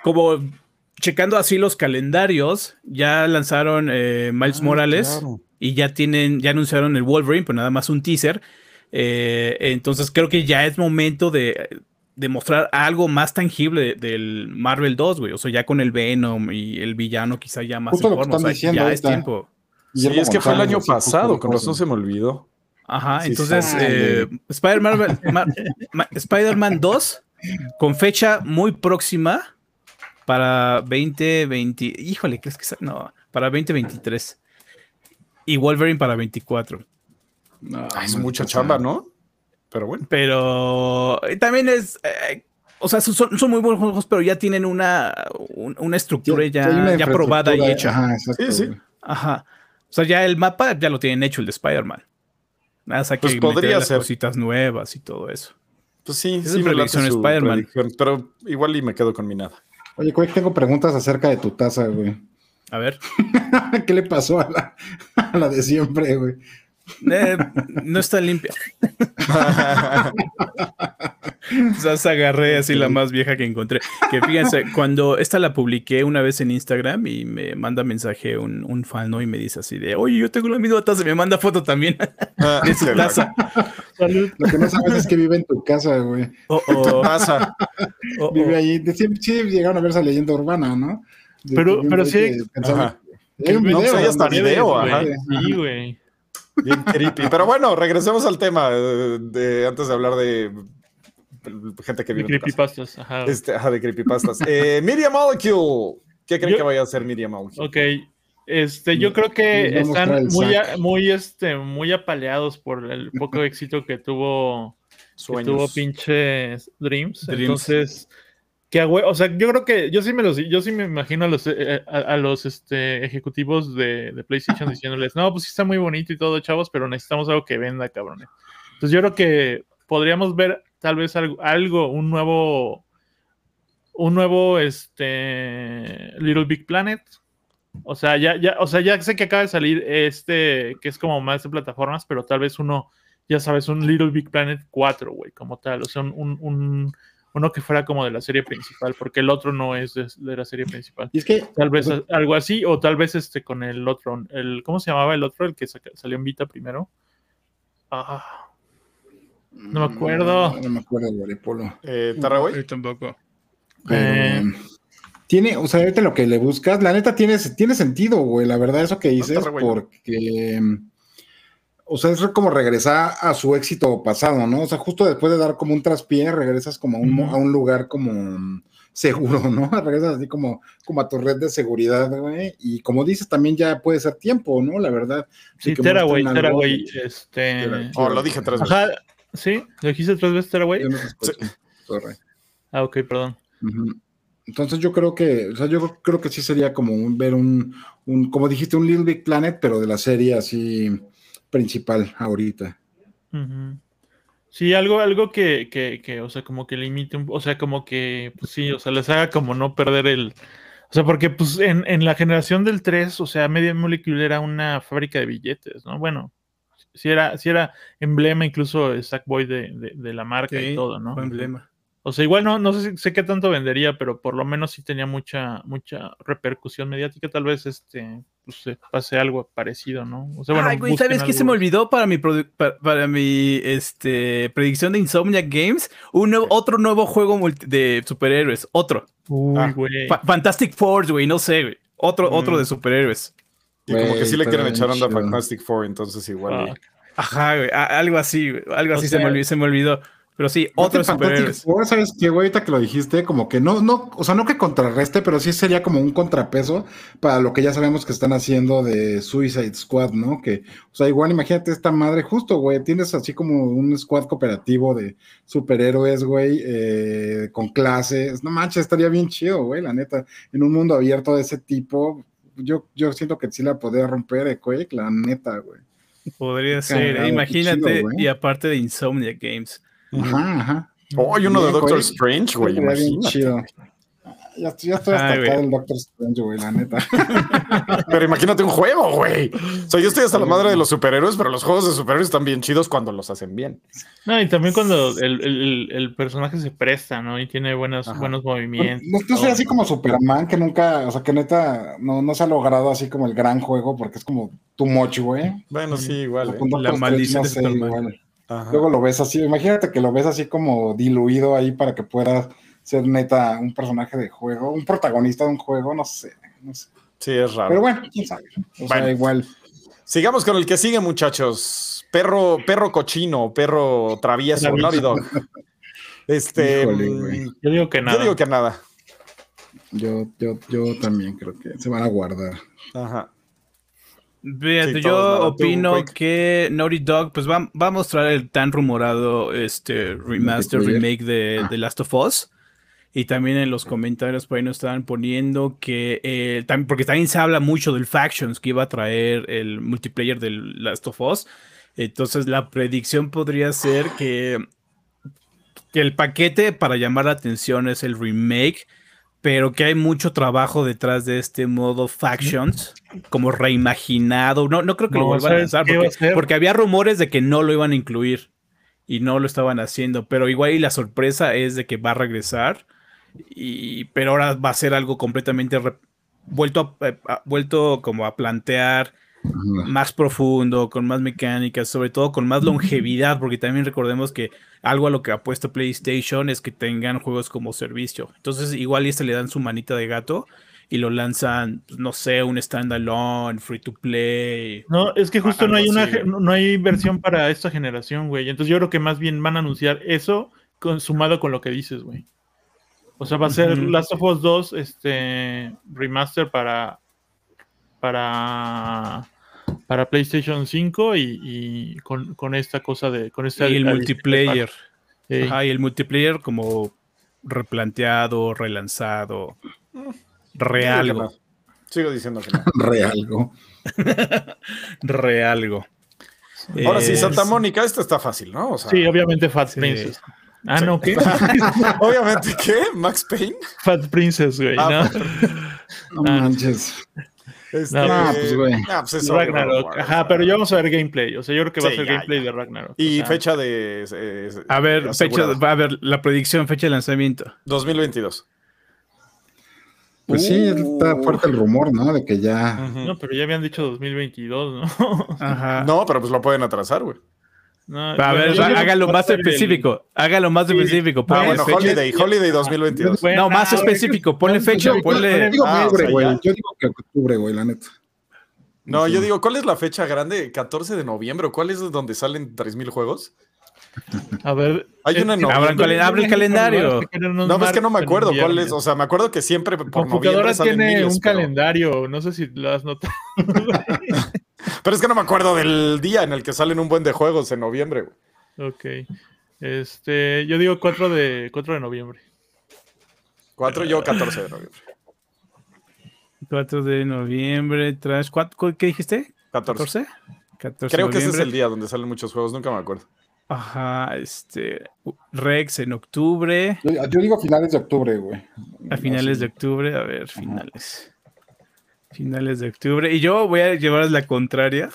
como checando así los calendarios, ya lanzaron eh, Miles ah, Morales y ya tienen, ya anunciaron el Wolverine, pero nada más un teaser. Eh, entonces creo que ya es momento de, mostrar algo más tangible del Marvel 2, güey. O sea, ya con el Venom y el villano quizá ya más en forma. O sea, ya es tiempo. Sí, es que fue el año pasado, con razón se me olvidó. Ajá, entonces eh, Spider-Man 2 [LAUGHS] con fecha muy próxima para 2020. Híjole, ¿crees que no? Para 2023. Y Wolverine para 24. Ah, es mucha chamba, ¿no? Pero bueno. Pero eh, también es. Eh, o sea, son, son, muy buenos juegos, pero ya tienen una, una estructura ya, ya, probada y hecha. Ajá, sí, sí. Ajá. O sea, ya el mapa ya lo tienen hecho el de Spider-Man. Nada, que pues podría ser cositas nuevas y todo eso. Pues sí, sí me Spider-Man. Pero igual y me quedo con mi nada. Oye, tengo preguntas acerca de tu taza, güey. A ver. [LAUGHS] ¿Qué le pasó a la, a la de siempre, güey? Eh, no está limpia. [LAUGHS] Quizás agarré así la más vieja que encontré. Que fíjense, cuando esta la publiqué una vez en Instagram y me manda mensaje un, un fan, ¿no? Y me dice así de, oye, yo tengo la misma taza, me manda foto también [LAUGHS] ah, de su taza. Lo que no sabes es que vive en tu casa, güey. Oh, oh. casa. Oh, vive ahí. Sí, llegaron a ver esa leyenda urbana, ¿no? pero, pero sí. Hay un video. No, hasta video, ajá. Sí, güey. Bien creepy. Pero bueno, regresemos al tema de, antes de hablar de gente que vive de creepypastas. Ajá. Este, ajá, de creepypastas. eh, Media Molecule. ¿Qué creen que vaya a ser Media Molecule? Ok. Este, yo creo que están muy, muy, este, muy apaleados por el poco [LAUGHS] éxito que tuvo, que tuvo pinche Dreams. Dreams. Entonces, que o sea, yo creo que yo sí me los, yo sí me imagino a los, eh, a, los este, ejecutivos de, de, PlayStation diciéndoles, no, pues sí está muy bonito y todo, chavos, pero necesitamos algo que venda, cabrones. Entonces yo creo que podríamos ver tal vez algo, algo un nuevo, un nuevo, este, Little Big Planet. O sea, ya, ya, o sea, ya sé que acaba de salir este, que es como más de plataformas, pero tal vez uno, ya sabes, un Little Big Planet 4, güey, como tal, o sea, un, un uno que fuera como de la serie principal, porque el otro no es de, la serie principal. Y es que tal vez algo así, o tal vez este con el otro, el ¿cómo se llamaba el otro? El que salió en Vita primero. Ah, no me acuerdo. No, me acuerdo, Guaripolo. Eh, tampoco. Eh, tiene, o sea, ahorita lo que le buscas, la neta tiene, tiene sentido, güey, la verdad, eso que dices, porque o sea, es como regresar a su éxito pasado, ¿no? O sea, justo después de dar como un traspié, regresas como a un, lugar como seguro, ¿no? [LAUGHS] Regresas así como, como a tu red de seguridad, güey. Y como dices, también ya puede ser tiempo, ¿no? La verdad. Sí, Teraway, Teraway, este... Oh, lo dije tres veces. Ajá, ¿sí? ¿Lo dijiste tres veces, Teraway? Sí. Ah, ok, perdón. Entonces yo creo que, o sea, yo creo que sí sería como ver un, un, como dijiste, un Little Big Planet, pero de la serie así principal ahorita. Sí, algo, algo que, que, que, o sea, como que limite un, o sea, como que, pues sí, o sea, les haga como no perder el, o sea, porque pues en, en la generación del 3, o sea, Media Molecule era una fábrica de billetes, ¿no? Bueno, si era, si era emblema incluso Sackboy de, de, de la marca y todo, ¿no? emblema. O sea, igual no, no sé, sé qué tanto vendería, pero por lo menos sí tenía mucha, mucha repercusión mediática. Tal vez este pues, pase algo parecido, ¿no? O sea, bueno, Ay, güey, ¿sabes qué se me olvidó para mi, para, mi este, predicción de Insomnia Games? Un otro nuevo juego de superhéroes. Otro. Uy, ah. güey. Fantastic Four, güey, no sé, güey. Otro, otro de mm. superhéroes. Y como que sí le quieren echar onda a Fantastic Four, entonces igual. Ah. Ajá, güey, algo así, algo así se, me se me olvidó. Pero sí, otros superhéroes. ¿Sabes qué, güey? Ahorita que lo dijiste, como que no, no, o sea, no que contrarreste, pero sí sería como un contrapeso para lo que ya sabemos que están haciendo de Suicide Squad, ¿no? Que, o sea, igual imagínate esta madre, justo, güey, tienes así como un squad cooperativo de superhéroes, güey, eh, con clases. No manches, estaría bien chido, güey, la neta. En un mundo abierto de ese tipo, yo, yo siento que sí la podría romper, eh, güey, la neta, güey. Podría ser, imagínate, y aparte de Insomnia Games. Ajá, ajá. Oh, hay uno de Doctor Strange, güey. Imagínate. Ya, ya, estoy hasta acá del Doctor Strange, güey, la neta. [LAUGHS] pero imagínate un juego, güey. O sea, yo estoy hasta la madre de los superhéroes, pero los juegos de superhéroes están bien chidos cuando los hacen bien. No, y también cuando el, el, el personaje se presta, ¿no? Y tiene buenos, buenos movimientos. No, no estoy así como Superman, que nunca, o sea, que neta no, no se ha logrado así como el gran juego, porque es como too much, güey. Bueno, sí, igual. Eh. La maldición de Superman. Luego lo ves así, imagínate que lo ves así como diluido ahí para que pueda ser neta un personaje de juego, un protagonista de un juego, no sé, no sé. Sí, es raro. Pero bueno, quién sabe. O sea, igual. Sigamos con el que sigue, muchachos. Perro, perro cochino, perro travieso, Naughty Dog. Este, mm, yo digo que nada. Yo digo que nada. Yo, yo, yo también creo que se van a guardar. Ajá yo opino que Naughty Dog pues va, a mostrar el tan rumorado este remaster, remake de The Last of Us. Y también en los comentarios por ahí nos estaban poniendo que, eh, también, porque también se habla mucho del Factions que iba a traer el multiplayer de Last of Us. Entonces la predicción podría ser que, que el paquete para llamar la atención es el remake pero que hay mucho trabajo detrás de este modo Factions, como reimaginado. No, no creo que lo vuelvan a lanzar, porque, había rumores de que no lo iban a incluir y no lo estaban haciendo, pero igual y la sorpresa es de que va a regresar, y, pero ahora va a ser algo completamente vuelto, a, eh, vuelto como a plantear más profundo, con más mecánicas, sobre todo con más longevidad, porque también recordemos que algo a lo que ha puesto PlayStation es que tengan juegos como servicio. Entonces, igual y este le dan su manita de gato y lo lanzan, pues, no sé, un standalone, free to play. No, es que justo no hay una no hay versión para esta generación, güey. Entonces yo creo que más bien van a anunciar eso consumado con lo que dices, güey. O sea, va a ser Last of Us 2 este remaster para para para PlayStation 5 y, con, esta cosa de con este y el multiplayer. Ajá, y el multiplayer como replanteado relanzado realgo sigo diciendo que no. [LAUGHS] Realgo [LAUGHS] realgo ahora sí Santa Mónica esto está fácil no sí obviamente Fat Princess. Ah, no, ¿qué? [LAUGHS] Obviamente, ¿qué? ¿Max Payne? Fat Princess, güey, ah, ¿no? No manches. Este, no, pues, güey. pues Ragnarok. Ajá, pero ya vamos a ver gameplay. O sea, yo creo que va a ser gameplay de Ragnarok. Y fecha de. a ver, fecha, va a ver la predicción, fecha de lanzamiento. 2022. Pues sí, está uh. fuerte el rumor, ¿no? De que ya. No, pero ya habían dicho 2022, ¿no? Ajá. No, pero pues lo pueden atrasar, güey. No, a ver, hágalo más específico. Hágalo más específico. Ah, bueno, Holiday, Holiday 2022. no, más específico. Ponle fecha, ponle. Ah, yo digo que octubre, güey, la neta. No, yo digo, ¿cuál es la fecha grande? 14 de noviembre. ¿Cuál es donde salen 3000 juegos? A ver, hay una noviembre. Abre el calendario. No, es que no me acuerdo cuál es. O sea, me acuerdo que siempre por noviembre tiene un calendario. No sé si lo has notado. [LAUGHS] Pero es que no me acuerdo del día en el que salen un buen de juegos en noviembre, güey. Ok. Este, yo digo 4 de, 4 de noviembre. 4, yo 14 de noviembre. 4 de noviembre, ¿qué dijiste? 14. 14 Creo que ese es el día donde salen muchos juegos, nunca me acuerdo. Ajá, este. Rex en octubre. Yo, digo finales de octubre, güey. A finales de octubre, a ver, finales. Finales de octubre. Y yo voy a llevar la contraria.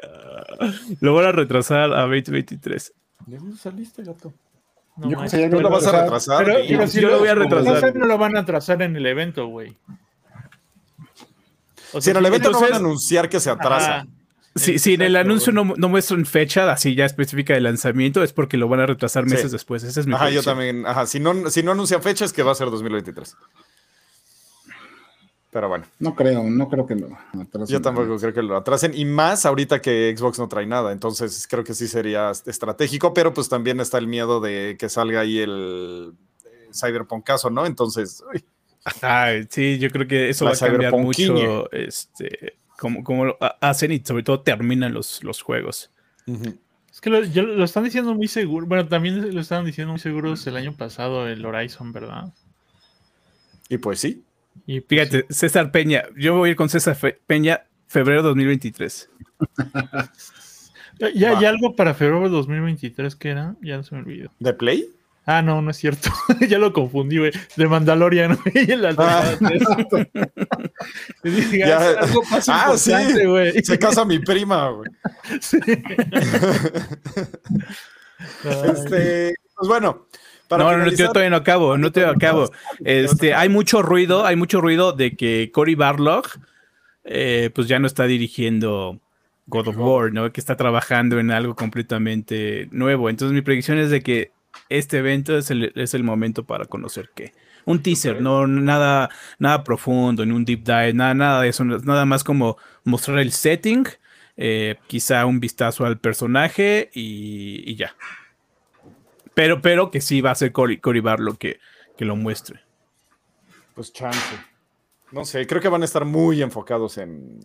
[LAUGHS] lo voy a retrasar a 2023. ¿De dónde saliste, gato? No, yo no lo vas a retrasar. Pero, yo lo voy a retrasar. No lo van a atrasar en el evento, güey. O sea, si en el evento no van a anunciar que se atrasa. Si en el anuncio no, no, muestran fecha así ya específica de lanzamiento, es porque lo van a retrasar meses después. Ese es mi Ajá, yo también. Ajá, si no, si no anuncian fecha es que va a ser 2023. Pero bueno. No creo, no creo que lo atrasen. Yo tampoco creo que lo atrasen. Y más ahorita que Xbox no trae nada. Entonces creo que sí sería estratégico, pero pues también está el miedo de que salga ahí el eh, Cyberpunk caso, ¿no? Entonces. sí, yo creo que eso va a cambiar mucho. Este, como, como lo hacen y sobre todo terminan los, los juegos. Es que lo, lo, están diciendo muy seguro. Bueno, también lo estaban diciendo muy seguros el año pasado, el Horizon, ¿verdad? Y pues sí. Y fíjate, César Peña, yo voy a ir con César Peña, febrero 2023. [LAUGHS] ¿Ya, ¿Ya algo para febrero 2023 que era? Ya no se me olvidó. ¿De Play? Ah, no, no es cierto. [LAUGHS] ya lo confundí, güey. De Mandalorian, [LAUGHS] güey. ah, [LAUGHS] ah sí. Se casa mi prima, güey. Sí. este, pues bueno, no, no, yo todavía no acabo, no te acabo. Este, hay mucho ruido, hay mucho ruido de que Cory Barlog, eh, pues ya no está dirigiendo God of War, ¿no? Que está trabajando en algo completamente nuevo. Entonces mi predicción es de que este evento es el, es el momento para conocer qué. Un teaser, no nada, nada profundo, en un deep dive, nada, nada de eso, nada más como mostrar el setting, eh, quizá un vistazo al personaje y ya. Pero, pero que sí va a ser Cory, Cory Barlow que, que lo muestre. Pues chance. No sé, creo que van a estar muy enfocados en,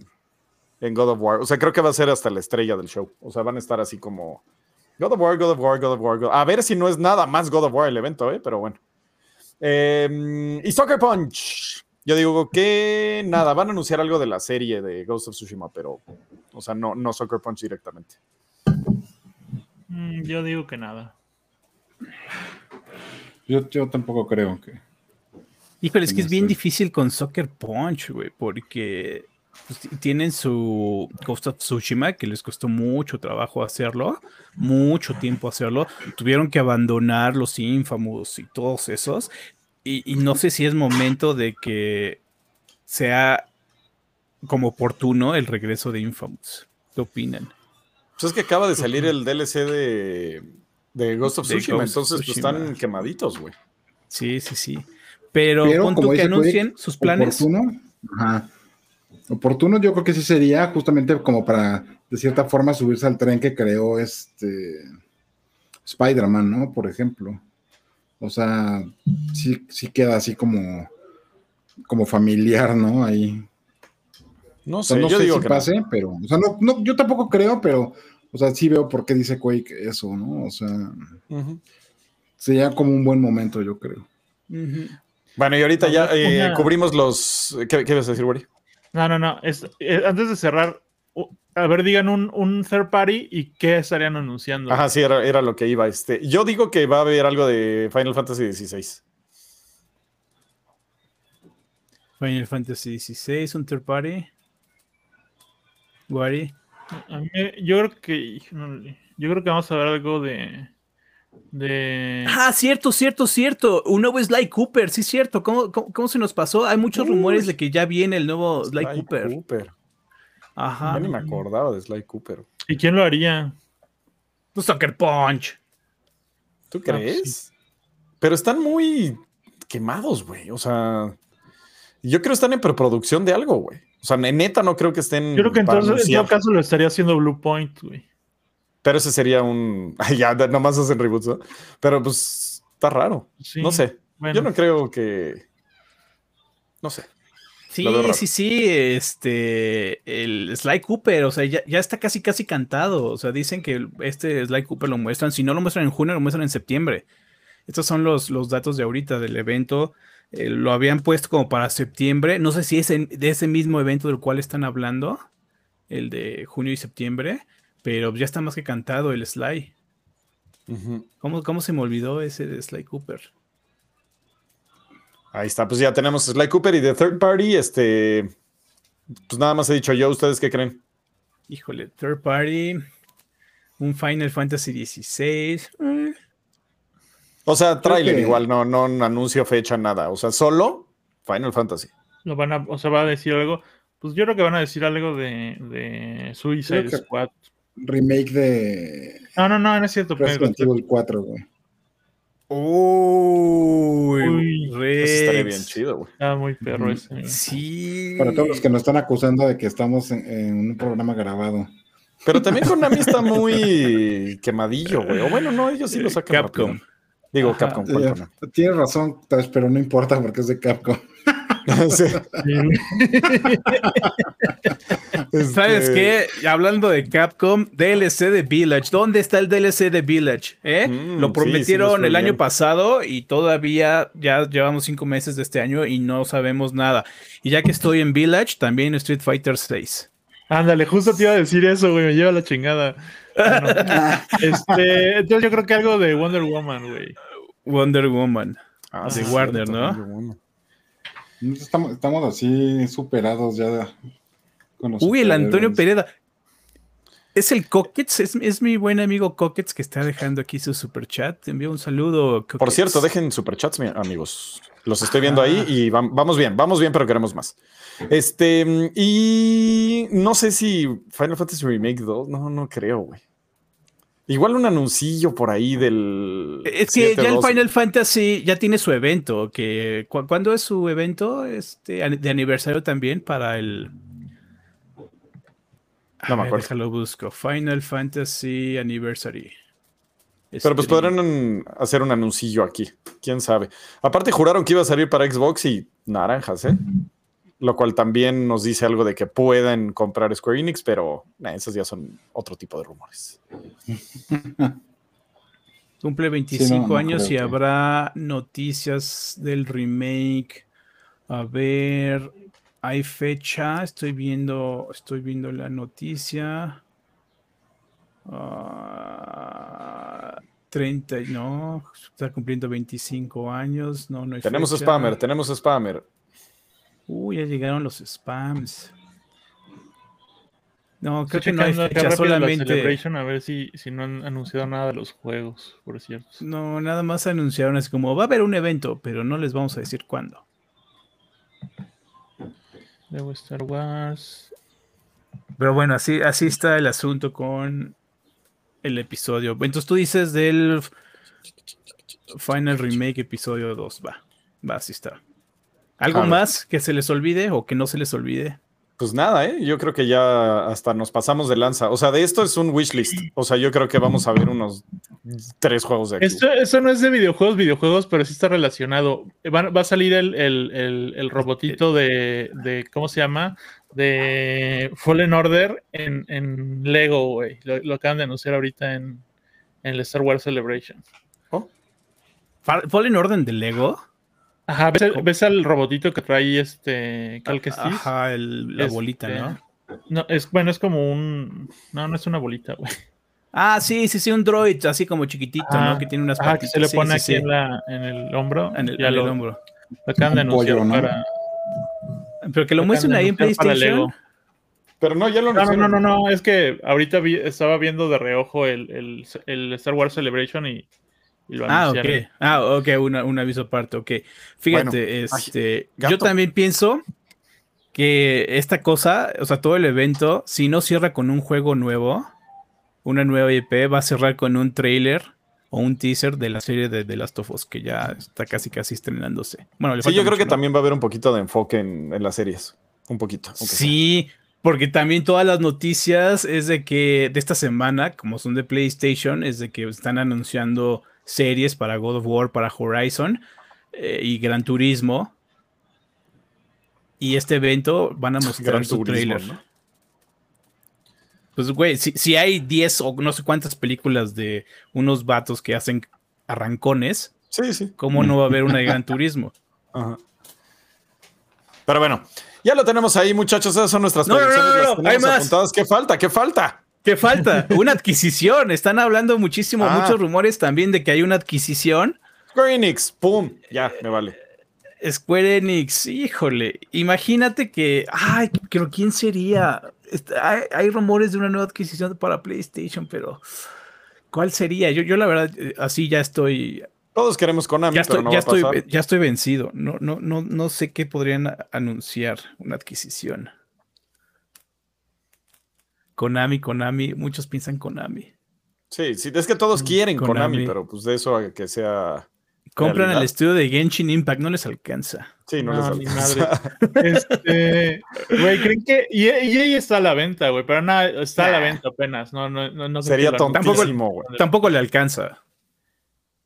en God of War. O sea, creo que va a ser hasta la estrella del show. O sea, van a estar así como God of War, God of War, God of War. A ver si no es nada más God of War el evento, ¿eh? pero bueno. Em, y Soccer Punch. Yo digo que nada, van a anunciar algo de la serie de Ghost of Tsushima, pero, o sea, no, no Soccer Punch directamente. Mm, yo digo que nada. Yo, tampoco creo que. Híjole, es que es bien difícil con Soccer Punch, güey, porque pues, tienen su Ghost of Tsushima, que les costó mucho trabajo hacerlo, mucho tiempo hacerlo. Tuvieron que abandonar los Infamous y todos esos. Y, no sé si es momento de que sea como oportuno el regreso de Infamous. ¿Qué opinan? Pues es que acaba de salir el DLC de de Ghost of Tsushima, entonces pues, están quemaditos, güey. Sí, sí, sí. Pero, Pero que anuncien sus planes. Oportuno, ajá. Oportuno yo creo que sí sería justamente como para, de cierta forma, subirse al tren que creó este Spider-Man, ¿no? Por ejemplo. O sea, sí, sí queda así como, como familiar, ¿no? Ahí. No sé, yo digo que pase, pero, o sea, no, no, yo tampoco creo, pero o sea, sí veo por qué dice Quake eso, ¿no? O sea, sería como un buen momento, yo creo. Bueno, y ahorita ya eh, cubrimos los. ¿Qué, qué vas a decir, Wari? No, no, no. Eh, antes de cerrar, a ver, digan un, third party y qué estarían anunciando. Ajá, sí, era, era, lo que iba. Este, yo digo que va a haber algo de Final Fantasy XVI. Final Fantasy XVI, un third party. Wari yo creo que yo creo que vamos a ver algo de de ah cierto cierto cierto. Un nuevo Sly Cooper sí cierto. Cómo, cómo, se nos pasó hay muchos rumores de que ya viene el nuevo Sly, Cooper. ajá. Ya ni me acordaba de Sly Cooper. Y quién lo haría pues Sucker Punch. Tú ah, crees pero están muy quemados güey. O sea yo creo que están en preproducción de algo güey. O sea, neta no creo que estén. Yo creo que entonces en todo caso lo estaría haciendo Blue Point, güey. Pero ese sería un. [LAUGHS] ya, nomás hacen reboots, ¿no? Pero pues está raro. no sé. Yo no creo que. No sé. Sí, sí, sí. Este. El Sly Cooper, o sea, ya, ya, está casi, casi cantado. O sea, dicen que este Sly Cooper lo muestran. Si no lo muestran en junio, lo muestran en septiembre. Estos son los, los datos de ahorita del evento. Eh, lo habían puesto como para septiembre. No sé si es de ese mismo evento del cual están hablando, el de junio y septiembre, pero ya está más que cantado el Sly. ¿Cómo, se me olvidó ese de Sly Cooper? Ahí está, pues ya tenemos Sly Cooper y de Third Party, este, pues nada más he dicho yo, ¿ustedes qué creen? Híjole, Third Party, un Final Fantasy XVI. Eh. O sea, trailer igual, no, no anuncio fecha, nada. O sea, solo Final Fantasy. Lo van a, o sea, va a decir algo. Pues yo creo que van a decir algo de, de Suicide Squad. Remake de. No, no, no, no es cierto. Resident Evil 4, güey. Uy, estaría bien chido, güey. Ah, muy perro ese. Sí. Para todos los que nos están acusando de que estamos en, un programa grabado. Pero también Konami está [LAUGHS] muy quemadillo, güey. O bueno, no, ellos sí lo sacan. Capcom. Digo, Capcom. Tienes razón, pero no importa porque es de Capcom. [LAUGHS] ¿Sabes este, qué? Hablando de Capcom, DLC de Village. ¿Dónde está el DLC de Village? ¿Eh? Mm, lo prometieron el año pasado y todavía ya llevamos cinco meses de este año y no sabemos nada. Y ya que estoy en Village, también Street Fighter 6. Ándale, justo te iba a decir eso, güey, me lleva la chingada. [LAUGHS] este, entonces yo creo que algo de Wonder Woman, güey. Wonder Woman. Ah, de Warner, ¿no? Estamos, estamos así superados ya. Uy, el Antonio Pereda. Es el Coquets, es, mi buen amigo Coquets que está dejando aquí su super chat. Te envío un saludo. Por cierto, dejen superchats, amigos. Los estoy viendo ahí y vamos bien, vamos bien, pero queremos más. Este, y no sé si Final Fantasy Remake 2, no, no creo, güey. Igual un anuncillo por ahí del. Es que ya el Final Fantasy ya tiene su evento. Que, ¿Cuándo es su evento? Este, de aniversario también para el. No me acuerdo. Déjalo busco. Final Fantasy Anniversary. Pero pues podrán hacer un anuncillo aquí. Quién sabe. Aparte, juraron que iba a salir para Xbox y naranjas, ¿eh? Lo cual también nos dice algo de que pueden comprar Square Enix, pero esos ya son otro tipo de rumores. [LAUGHS] Cumple 25 años y habrá noticias del remake. A ver, hay fecha, estoy viendo, estoy viendo la noticia. 30, ah, no, está cumpliendo 25 años, no, no hay Tenemos spammer, tenemos spammer. Uy, ya llegaron los spams. No, creo que no hay fecha, solamente. a ver si, si no han anunciado nada de los juegos, por cierto. No, nada más anunciaron, es como va a haber un evento, pero no les vamos a decir cuándo. De Star Wars. Pero bueno, así, así está el asunto con el episodio. Entonces tú dices del Final Remake episodio 2. Va, va, así está. ¿Algo más que se les olvide o que no se les olvide? Pues nada, ¿eh? yo creo que ya hasta nos pasamos de lanza. O sea, de esto es un wishlist. O sea, yo creo que vamos a ver unos tres juegos de aquí. Esto, no es de videojuegos, videojuegos, pero sí está relacionado. Va, a salir el, robotito de, ¿cómo se llama? De Fallen Order en, Lego, güey. Lo, acaban de anunciar ahorita en, en el Star Wars Celebration. ¿Oh? ¿Fallen Order de Lego? Ajá, ¿ves, al robotito que trae este Cal Ajá, la bolita, ¿no? Este, no, es bueno, es como un. No, no es una bolita, güey. Ah, sí, sí, sí, un droid así como chiquitito, ¿no? Que tiene unas patitas. que se le pone aquí En, la, en, el hombro. En el, hombro. Lo acaban de anunciar para. Pero que lo muestren ahí en PlayStation. Pero no, ya lo no, no, no, no, es que ahorita estaba viendo de reojo el, el, el Star Wars Celebration y ah, ok. Ah, ok, un aviso aparte, ok. Fíjate, este, yo también pienso que esta cosa, o sea, todo el evento, si no cierra con un juego nuevo, una nueva IP, va a cerrar con un trailer o un teaser de la serie de The Last of Us que ya está casi casi estrenándose. Bueno, sí, yo creo que también va a haber un poquito de enfoque en, las series. Un poquito. Sí, porque también todas las noticias es de que de esta semana, como son de PlayStation, es de que están anunciando series para God of War, para Horizon eh, y Gran Turismo. Y este evento van a [LAUGHS] mostrar su trailer. Pues, güey, si, hay 10 o no sé cuántas películas de unos vatos que hacen arrancones, sí, sí. ¿cómo no va a haber una de Gran Turismo? [LAUGHS] Pero bueno, ya lo tenemos ahí, muchachos. Esas son nuestras predicciones. No, no, no, ¿Qué falta? ¿Qué falta? ¿Qué falta? [LAUGHS] Una adquisición. Están hablando muchísimo, ah. muchos rumores también de que hay una adquisición. Square Enix, pum, ya, me vale. Square Enix, híjole, imagínate que, ay, pero ¿quién sería? Hay, rumores de una nueva adquisición para PlayStation, pero ¿cuál sería? Yo, yo la verdad, eh, así ya estoy. Todos queremos Konami, ya estoy, pero no ya, estoy ya estoy vencido. No, no, no, no sé qué podrían anunciar una adquisición. Konami, Konami, muchos piensan Konami. Sí, sí, es que todos mm, quieren Konami, pero pues de eso a que sea Compran el estudio de Genshin Impact, no les alcanza. Sí, no, les alcanza. [LAUGHS] este, güey, creen que. Y, ahí está a la venta, güey, pero nada, está a la venta apenas. No, no, no, Sería tontísimo, güey. Tampoco, le alcanza.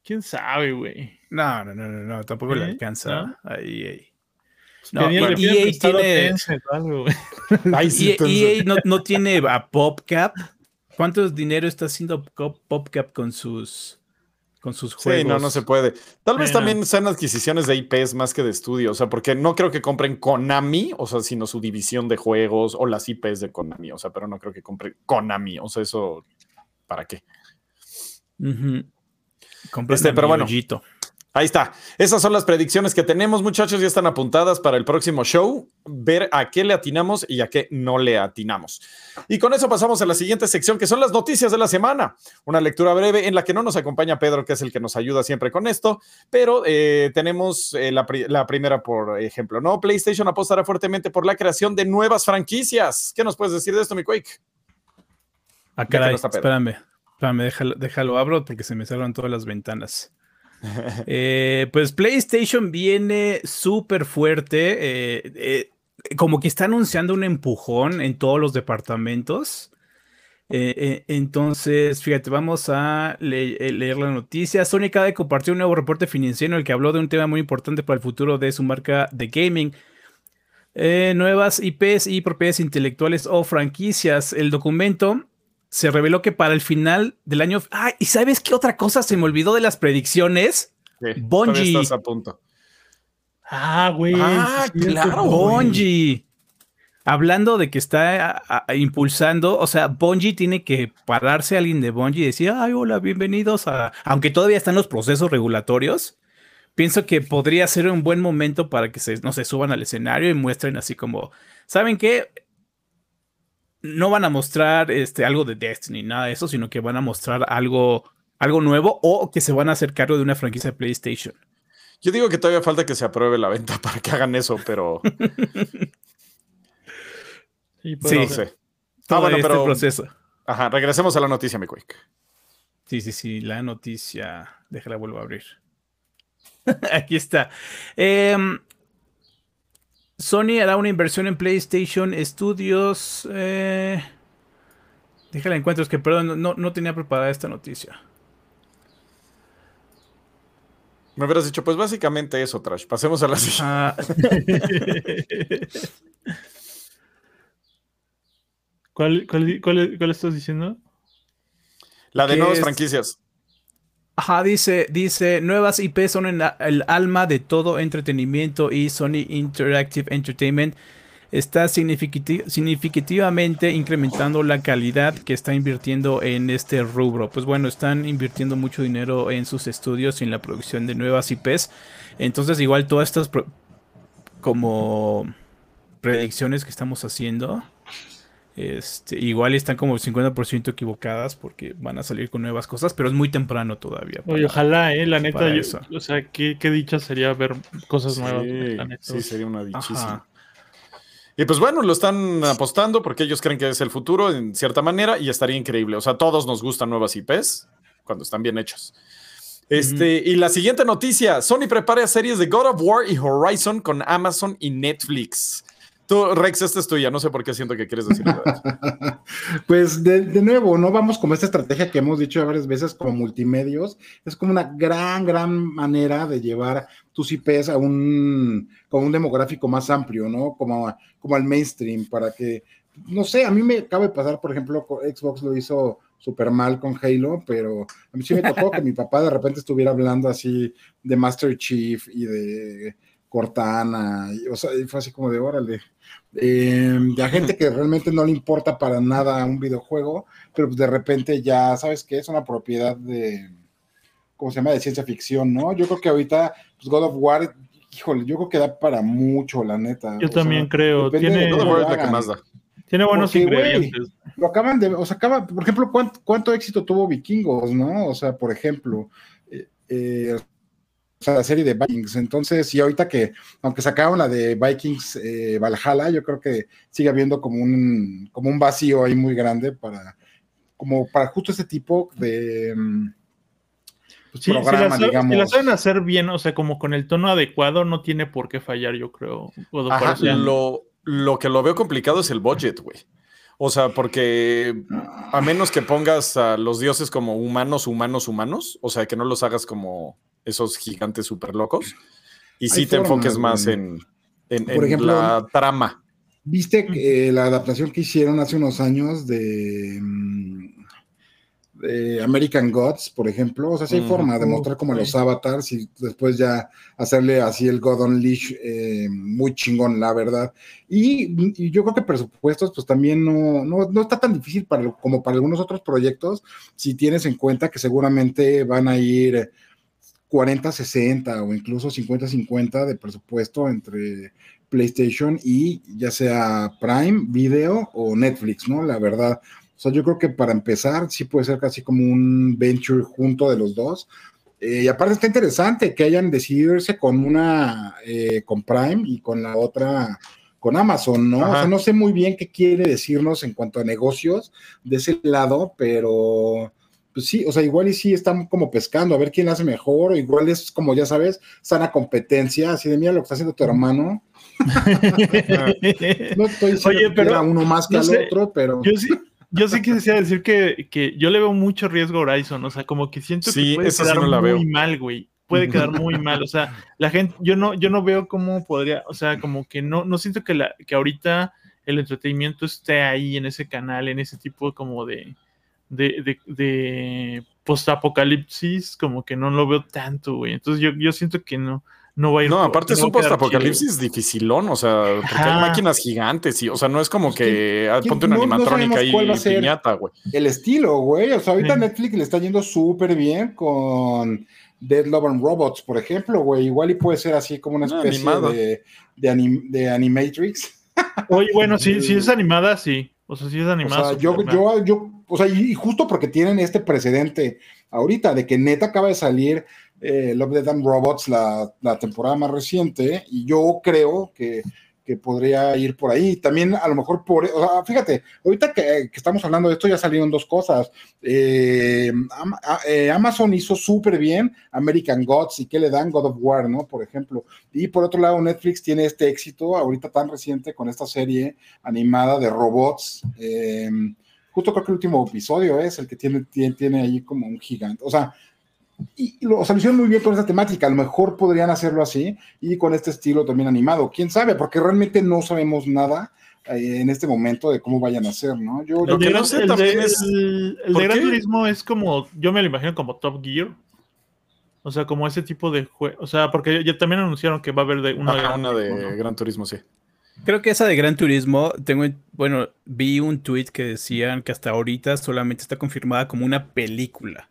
¿Quién sabe, güey? No, no, no, no, no, tampoco le alcanza. Ahí, ahí. No, EA tiene. EA, [LAUGHS] no, no tiene a PopCap. ¿Cuánto dinero está haciendo PopCap con sus con sus juegos. Sí, no, no se puede. Tal vez también sean adquisiciones de IPs más que de estudio, o sea, porque no creo que compren Konami, o sea, sino su división de juegos o las IPs de Konami, o sea, pero no creo que compren Konami, o sea, eso, ¿para qué? este, pero bueno, Ahí está. Esas son las predicciones que tenemos, muchachos. Ya están apuntadas para el próximo show. Ver a qué le atinamos y a qué no le atinamos. Y con eso pasamos a la siguiente sección, que son las noticias de la semana. Una lectura breve en la que no nos acompaña Pedro, que es el que nos ayuda siempre con esto. Pero eh, tenemos eh, la, primera, por ejemplo, ¿no? PlayStation apostará fuertemente por la creación de nuevas franquicias. ¿Qué nos puedes decir de esto, mi Quake? Ah, caray, espérame. Espérame, déjalo, déjalo abro porque se me cerran todas las ventanas. [LAUGHS] Eh, pues PlayStation viene súper fuerte. Eh, eh, como que está anunciando un empujón en todos los departamentos. entonces, fíjate, vamos a leer la noticia. Sony acaba de compartir un nuevo reporte financiero en el que habló de un tema muy importante para el futuro de su marca de gaming. nuevas IPs y propiedades intelectuales o franquicias. El documento se reveló que para el final del año. Ah, ¿y sabes qué otra cosa se me olvidó de las predicciones? Sí, Bungie. Estás a punto. Ah, güey. Ah, claro. Bungie. Hablando de que está impulsando, o sea, Bungie tiene que pararse a alguien de Bungie y decir, ay, hola, bienvenidos a. Aunque todavía están los procesos regulatorios, pienso que podría ser un buen momento para que se, no se suban al escenario y muestren así como, ¿saben qué? No van a mostrar este, algo de Destiny, nada de eso, sino que van a mostrar algo, algo nuevo o que se van a hacer cargo de una franquicia de PlayStation. Yo digo que todavía falta que se apruebe la venta para que hagan eso, pero. [LAUGHS] sí, sí. sí. Ah, bueno, este pero... proceso. Ajá, regresemos a la noticia, mi quick. Sí, sí, sí, la noticia. Déjala vuelvo a abrir. [LAUGHS] Aquí está. Eh, Sony hará una inversión en PlayStation Studios. Eh, déjala encuentro, es que perdón, no, tenía preparada esta noticia. Me hubieras dicho, pues básicamente eso, Trash. Pasemos a la siguiente. Ah. [LAUGHS] ¿Cuál, cuál, estás diciendo? La de nuevas franquicias. Ajá, dice, dice, nuevas IP son el alma de todo entretenimiento y Sony Interactive Entertainment está significativamente incrementando la calidad que está invirtiendo en este rubro. Pues bueno, están invirtiendo mucho dinero en sus estudios y en la producción de nuevas IPs. Entonces igual todas estas como predicciones que estamos haciendo este, igual están como 50% equivocadas porque van a salir con nuevas cosas, pero es muy temprano todavía. Oye, ojalá, eh, la neta, o sea, ¿qué, dicha sería ver cosas nuevas. Sí, sería una dichísima. Y pues bueno, lo están apostando porque ellos creen que es el futuro en cierta manera y estaría increíble. O sea, todos nos gustan nuevas IPs cuando están bien hechos. Este, Y la siguiente noticia: Sony prepara series de God of War y Horizon con Amazon y Netflix. Tú, Rex, esta es tuya, no sé por qué siento que quieres decir [LAUGHS] Pues de, nuevo, no vamos como esta estrategia que hemos dicho varias veces como multimedios, es como una gran, gran manera de llevar tus IPs a un, un demográfico más amplio, ¿no? Como, como al mainstream, para que, no sé, a mí me acaba de pasar, por ejemplo, Xbox lo hizo súper mal con Halo, pero a mí sí me tocó que mi papá de repente estuviera hablando así de Master Chief y de Cortana, y, o sea, fue así como de órale. Eh, de gente que realmente no le importa para nada un videojuego, pero de repente ya, ¿sabes qué? Es una propiedad de, ¿cómo se llama? De ciencia ficción, ¿no? Yo creo que ahorita, pues God of War, híjole, yo creo que da para mucho, la neta. Yo también creo. Tiene, God of War es la que más da. Tiene buenos ingredientes. lo acaban de, o sea, acaba, por ejemplo, ¿cuánto, ¿cuánto, éxito tuvo Vikingos, no? O sea, por ejemplo, eh, eh, sea, la serie de Vikings. Entonces, y ahorita que, aunque sacaron la de Vikings eh, Valhalla, yo creo que sigue habiendo como un, como un vacío ahí muy grande para, como para justo ese tipo de mm, pues, programa, si digamos. Si la saben hacer bien, o sea, como con el tono adecuado, no tiene por qué fallar, yo creo. lo, lo que lo veo complicado es el budget, güey. O sea, porque a menos que pongas a los dioses como humanos, humanos, humanos, o sea, que no los hagas como esos gigantes súper locos, y sí te enfoques más en, en, la trama. ¿Viste que, la adaptación que hicieron hace unos años de mm, American Gods, por ejemplo. O sea, sí hay forma de mostrar como los avatars y después ya hacerle así el God Unleash eh, muy chingón, la verdad. Y, yo creo que presupuestos, pues también no, no, está tan difícil para, como para algunos otros proyectos, si tienes en cuenta que seguramente van a ir 40-60 o incluso 50-50 de presupuesto entre PlayStation y ya sea Prime Video o Netflix, ¿no? La verdad. O sea, yo creo que para empezar sí puede ser casi como un venture junto de los dos. Eh, y aparte está interesante que hayan decidido irse con una, eh, con Prime y con la otra con Amazon, ¿no? O sea, no sé muy bien qué quiere decirnos en cuanto a negocios de ese lado, pero pues sí, o sea, igual y sí están como pescando a ver quién hace mejor, o igual es como ya sabes, sana competencia, así de mira lo que está haciendo tu hermano. [LAUGHS] no estoy diciendo pero, uno más que al otro, pero. Yo sí, yo sí quisiera decir que, que, yo le veo mucho riesgo a Horizon, o sea, como que siento que puede quedar muy mal, güey. Puede quedar muy mal, o sea, la gente, yo no, yo no veo cómo podría, o sea, como que no, no siento que, la, que ahorita el entretenimiento esté ahí en ese canal, en ese tipo como de, de, de, de post-apocalipsis, como que no lo veo tanto, güey. Entonces yo, yo siento que no, no va a ir. No, aparte es un post-apocalipsis dificilón, o sea, porque hay máquinas gigantes y, o sea, no es como que ah, ponte una animatrónica y piñata, güey. El estilo, güey. O sea, ahorita Netflix le está yendo súper bien con Dead Love and Robots, por ejemplo, güey. Igual y puede ser así como una especie de, de, de Animatrix. Oye, bueno, si, [LAUGHS] si es animada, sí. O sea, si es animada. O sea, yo, yo, yo, o sea, y justo porque tienen este precedente ahorita de que neta acaba de salir eh, Love, Dead and Robots, la, la, temporada más reciente, y yo creo que, que, podría ir por ahí. También a lo mejor por, o sea, fíjate, ahorita que, que, estamos hablando de esto ya salieron dos cosas. Eh, eh, Amazon hizo súper bien American Gods y que le dan God of War, ¿no? Por ejemplo. Y por otro lado, Netflix tiene este éxito ahorita tan reciente con esta serie animada de robots. Justo creo que el último episodio es el que tiene, tiene, tiene ahí como un gigante. O sea, y lo, o hicieron muy bien con esta temática, a lo mejor podrían hacerlo así y con este estilo también animado, quién sabe, porque realmente no sabemos nada eh, en este momento de cómo vayan a hacer, ¿no? Yo lo que no sé también es el, de Gran Turismo es como, yo me lo imagino como Top Gear, o sea, como ese tipo de juego, o sea, porque ya también anunciaron que va a haber de una, de Gran Turismo, sí. Creo que esa de Gran Turismo, tengo, bueno, vi un tweet que decían que hasta ahorita solamente está confirmada como una película.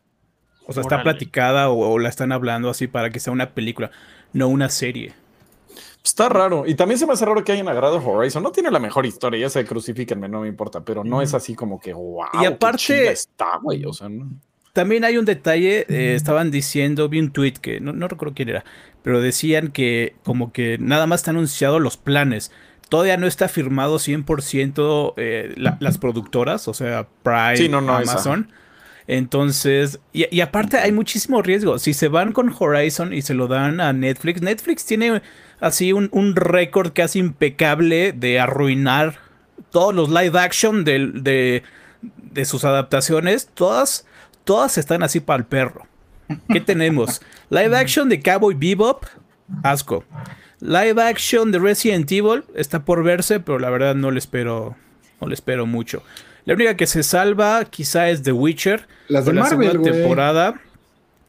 O sea, está platicada o, la están hablando así para que sea una película, no una serie. Está raro. Y también se me hace raro que hayan agarrado Horizon. No tiene la mejor historia, ya se crucifíquenme, no me importa, pero no es así como que wow. Y aparte, está, güey. O sea, También hay un detalle, eh, estaban diciendo, vi un tweet que no, no recuerdo quién era, pero decían que como que nada más están anunciados los planes. Todavía no está firmado 100% eh, las productoras, o sea, Prime, no, no, Amazon. Entonces, y, aparte hay muchísimo riesgo. Si se van con Horizon y se lo dan a Netflix, Netflix tiene así un, récord casi impecable de arruinar todos los live action de, de, sus adaptaciones. Todas, todas están así para el perro. ¿Qué tenemos? [LAUGHS] Live action de Cowboy Bebop, asco. Live action de Resident Evil está por verse, pero la verdad no le espero, no le espero mucho. La única que se salva quizá es The Witcher. Las de Marvel, la temporada.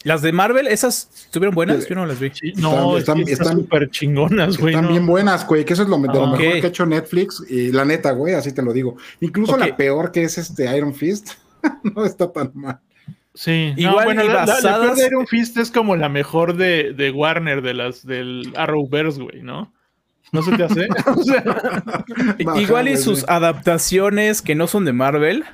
Las de Marvel, esas estuvieron buenas, yo no las vi. no, están súper chingonas, güey. Están bien buenas, güey, que eso es lo, mejor que ha hecho Netflix. Y la neta, güey, así te lo digo. Incluso la peor que es este Iron Fist. [LAUGHS] no está tan mal. Sí, igual bueno, la, la, de Iron Fist es como la mejor de, de Warner, de las del Arrowverse, güey, ¿no? ¿No se te hace? [LAUGHS] [LAUGHS] igual y sus adaptaciones que no son de Marvel.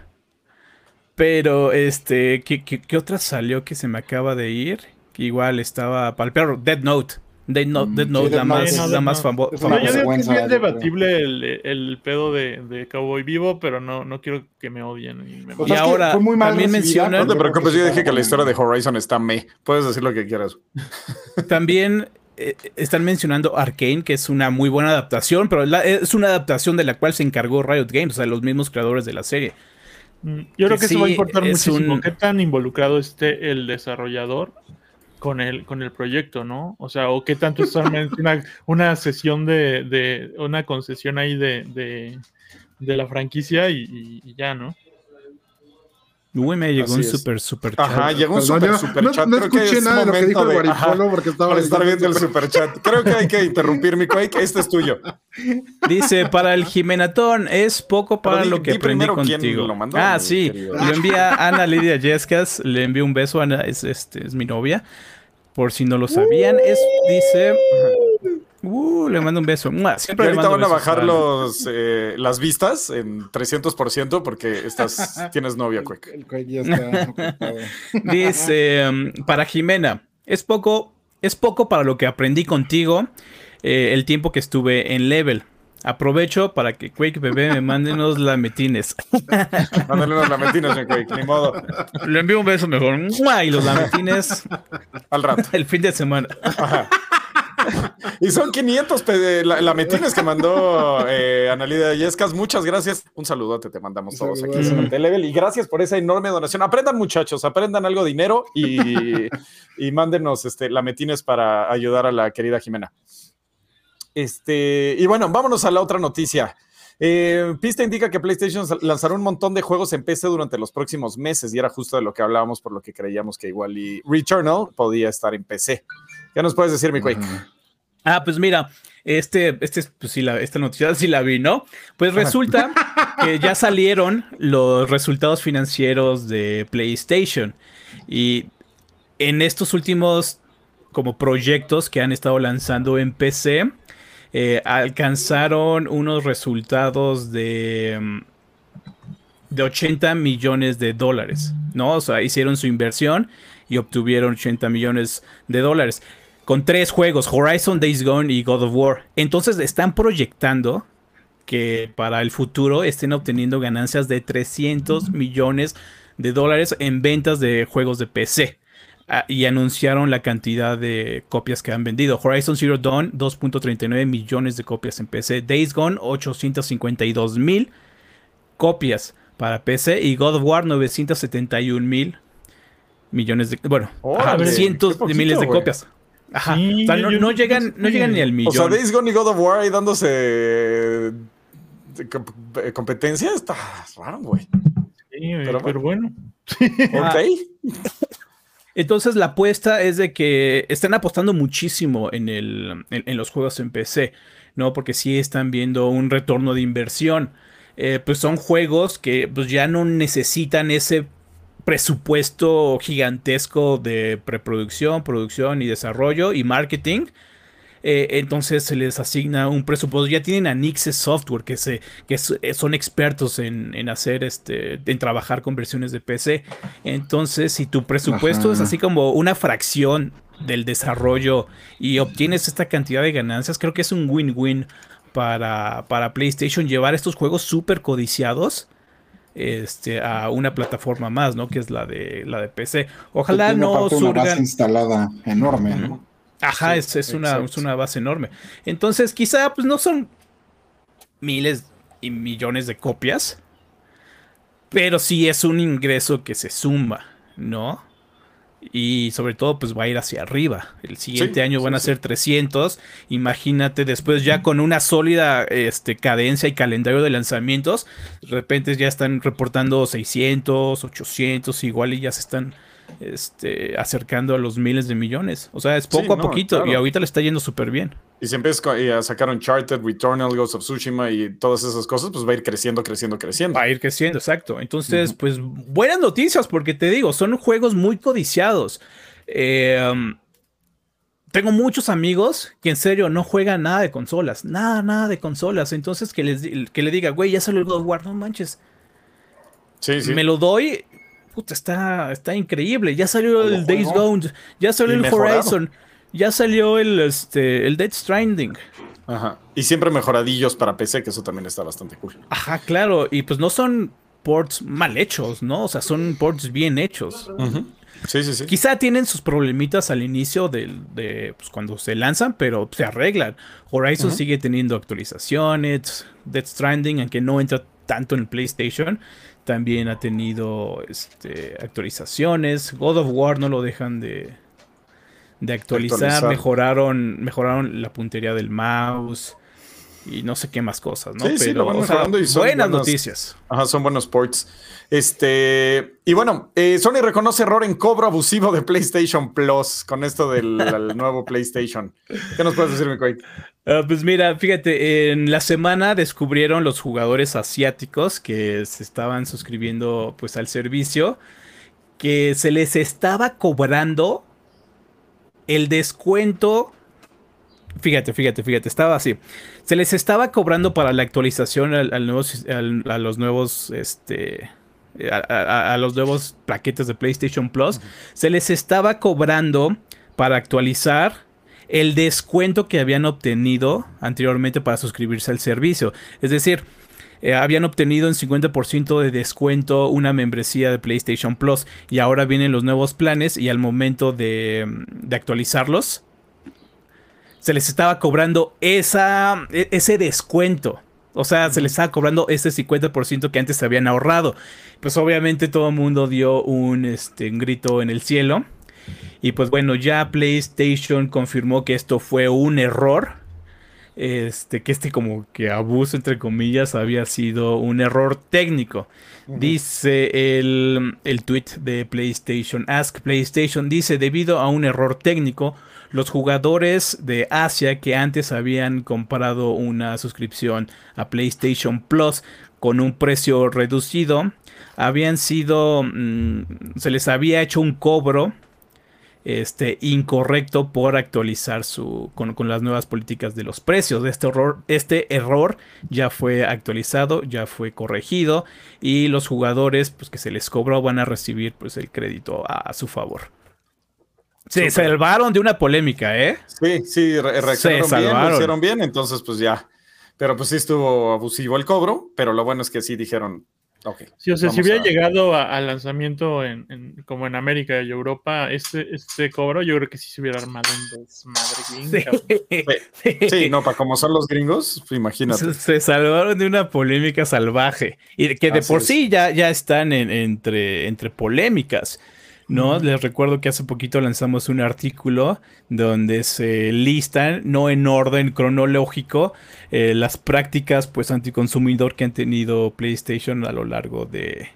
Pero, este, ¿qué, qué, otra salió que se me acaba de ir? Que igual estaba para el perro, Dead Note. Dead Note, Dead Note la, más, la más famosa. yo digo que es bien debatible el, el pedo de, de, Cowboy Vivo, pero no, no quiero que me odien. Y, me y ahora, fue muy mal también mencionan... No te preocupes, yo dije que la historia de Horizon está me. Puedes decir lo que quieras. [LAUGHS] También eh, están mencionando Arkane, que es una muy buena adaptación, pero es una adaptación de la cual se encargó Riot Games, o sea, los mismos creadores de la serie. Mm, yo creo que, eso va a importar muchísimo. ¿Qué tan involucrado esté el desarrollador con el, con el proyecto, no? O sea, o qué tanto es [LAUGHS] una, una sesión de, de, una concesión ahí de, de, la franquicia y ya, ¿no? Uy, me llegó un super, super chat. Ajá, llegó un super, super chat. No, escuché nada de lo que dijo el Guarifolo porque estaba... Para estar viendo el super chat. Creo que hay que interrumpir, mi Quake. Este es tuyo. Dice, para el Jimenatón, es poco para lo que aprendí contigo. Lo mandó, ah, sí. Lo envía Ana Lidia Yescas. Le envío un beso. Ana es, este, es mi novia. Por si no lo sabían. Es, dice... Uh, le mando un beso. Siempre ahorita van a bajar los, eh, las vistas en 300% porque estás, [LAUGHS] tienes novia, Cuec. [LAUGHS] Dice, um, para Jimena, es poco, es poco para lo que aprendí contigo eh, el tiempo que estuve en Level. Aprovecho para que Quake Bebé me mande unos lametines. [LAUGHS] Mándale unos lametines, mi Quake, ni modo. Le envío un beso mejor. Y los lametines. Al rato. El fin de semana. Ajá. [LAUGHS] y son 500 la, metines que mandó eh, Analida Yescas. Muchas gracias. Un saludote te mandamos todos aquí en Level. Y gracias por esa enorme donación. Aprendan, muchachos, aprendan algo de dinero y, y mándenos este, metines para ayudar a la querida Jimena. Este, y bueno, vámonos a la otra noticia. Eh, Pista indica que PlayStation lanzará un montón de juegos en PC durante los próximos meses y era justo de lo que hablábamos por lo que creíamos que igual y Returnal podía estar en PC. ¿Qué nos puedes decir, mi Quake? Ah, pues mira, este, este, pues sí, la, esta noticia sí la vi, ¿no? Pues resulta [LAUGHS] que ya salieron los resultados financieros de PlayStation y en estos últimos como proyectos que han estado lanzando en PC, eh, alcanzaron unos resultados de, mm, de 80 millones de dólares, ¿no? O sea, hicieron su inversión y obtuvieron 80 millones de dólares con tres juegos, Horizon, Days Gone y God of War. Entonces están proyectando que para el futuro estén obteniendo ganancias de 300 millones de dólares en ventas de juegos de PC. Ah, y anunciaron la cantidad de copias que han vendido. Horizon Zero Dawn, 2.39 millones de copias en PC. Days Gone, 852 mil copias para PC. Y God of War, 971 mil millones de... Bueno, cientos de miles de copias. Ajá. no, llegan, no llegan ni al millón. O sea, Days Gone y God of War ahí dándose eh, competencia está raro, güey. Sí, pero, bueno. ok. Entonces la apuesta es de que están apostando muchísimo en, el, en, los juegos en PC, ¿no? Porque sí están viendo un retorno de inversión. Eh, pues son juegos que pues ya no necesitan ese presupuesto gigantesco de preproducción, producción y desarrollo y marketing. Eh, entonces se les asigna un presupuesto. Ya tienen a Nixes Software, que, se, que eh, son expertos en, hacer este, en trabajar con versiones de PC. Entonces, si tu presupuesto es así como una fracción del desarrollo y obtienes esta cantidad de ganancias, creo que es un win-win para, para PlayStation llevar estos juegos súper codiciados este, a una plataforma más, ¿no? Que es la de la de PC. Ojalá no surgan... una base instalada enorme, ¿no? Ajá, es, es, una, es, una, base enorme. Entonces, quizá pues no son miles y millones de copias, pero sí es un ingreso que se suma, ¿no? Y sobre todo, pues va a ir hacia arriba. El siguiente año van a ser 300. Imagínate después ya con una sólida este, cadencia y calendario de lanzamientos. De repente ya están reportando 600, 800, igual y ya se están este, acercando a los miles de millones. O sea, es poco a poquito y ahorita le está yendo súper bien. Y si empieza a sacar Uncharted, Returnal, Ghost of Tsushima y todas esas cosas, pues va a ir creciendo, creciendo, creciendo. Va a ir creciendo, exacto. Entonces, pues buenas noticias porque te digo, son juegos muy codiciados. Eh, um, tengo muchos amigos que en serio no juegan nada de consolas, nada, nada de consolas. Entonces que, les, que le diga, güey, ya salió el God of War, no manches. Sí, sí. Me lo doy, puta, está, está increíble. Ya salió el Days Gone, ya salió el Horizon. Ya salió el, este, el Dead Stranding. Ajá. Y siempre mejoradillos para PC, que eso también está bastante cool. Ajá, claro. Y pues no son ports mal hechos, ¿no? O sea, son ports bien hechos. Sí, sí, sí. Quizá tienen sus problemitas al inicio de, pues, cuando se lanzan, pero se arreglan. Horizon sigue teniendo actualizaciones. Dead Stranding, aunque no entra tanto en PlayStation, también ha tenido este, actualizaciones. God of War no lo dejan de, de actualizar, mejoraron, mejoraron la puntería del mouse y no sé qué más cosas, ¿no? Sí, Pero, buenas noticias. Ajá, son buenos ports. Este, y bueno, eh, Sony reconoce error en cobro abusivo de PlayStation Plus con esto del nuevo PlayStation. ¿Qué nos puedes decir, Mikoy? Uh, pues mira, fíjate, en la semana descubrieron los jugadores asiáticos que se estaban suscribiendo pues al servicio que se les estaba cobrando el descuento. Fíjate, fíjate, fíjate, estaba así. Se les estaba cobrando para la actualización al, a los nuevos, este, a, los nuevos paquetes de PlayStation Plus. Se les estaba cobrando para actualizar el descuento que habían obtenido anteriormente para suscribirse al servicio. Es decir, eh, habían obtenido en 50% de descuento una membresía de PlayStation Plus y ahora vienen los nuevos planes y al momento de, actualizarlos se les estaba cobrando esa, e, ese descuento. O sea, se les estaba cobrando ese 50% que antes se habían ahorrado. Pues obviamente todo el mundo dio un, este, un grito en el cielo. Y pues bueno, ya PlayStation confirmó que esto fue un error este, que este como que abuso entre comillas había sido un error técnico. Dice el, el tweet de PlayStation, Ask PlayStation, dice, debido a un error técnico, los jugadores de Asia que antes habían comprado una suscripción a PlayStation Plus con un precio reducido, habían sido, mm, se les había hecho un cobro este, incorrecto por actualizar su, con, las nuevas políticas de los precios. Este error, este error ya fue actualizado, ya fue corregido y los jugadores pues, que se les cobró van a recibir pues, el crédito a, su favor. Se salvaron de una polémica, ¿eh? Sí, sí, se bien, hicieron bien, entonces pues ya. Pero pues sí estuvo abusivo el cobro, pero lo bueno es que sí dijeron, Sí, o sea, si hubiera llegado al lanzamiento en, como en América y Europa, este, este cobro, yo creo que sí se hubiera armado un desmadre Sí. no, para como son los gringos, pues, imagínate. Se, salvaron de una polémica salvaje. Y que de por sí ya, ya están entre, entre polémicas. ¿No? Les recuerdo que hace poquito lanzamos un artículo donde se listan, no en orden cronológico, eh, las prácticas pues anticonsumidor que han tenido PlayStation a lo largo de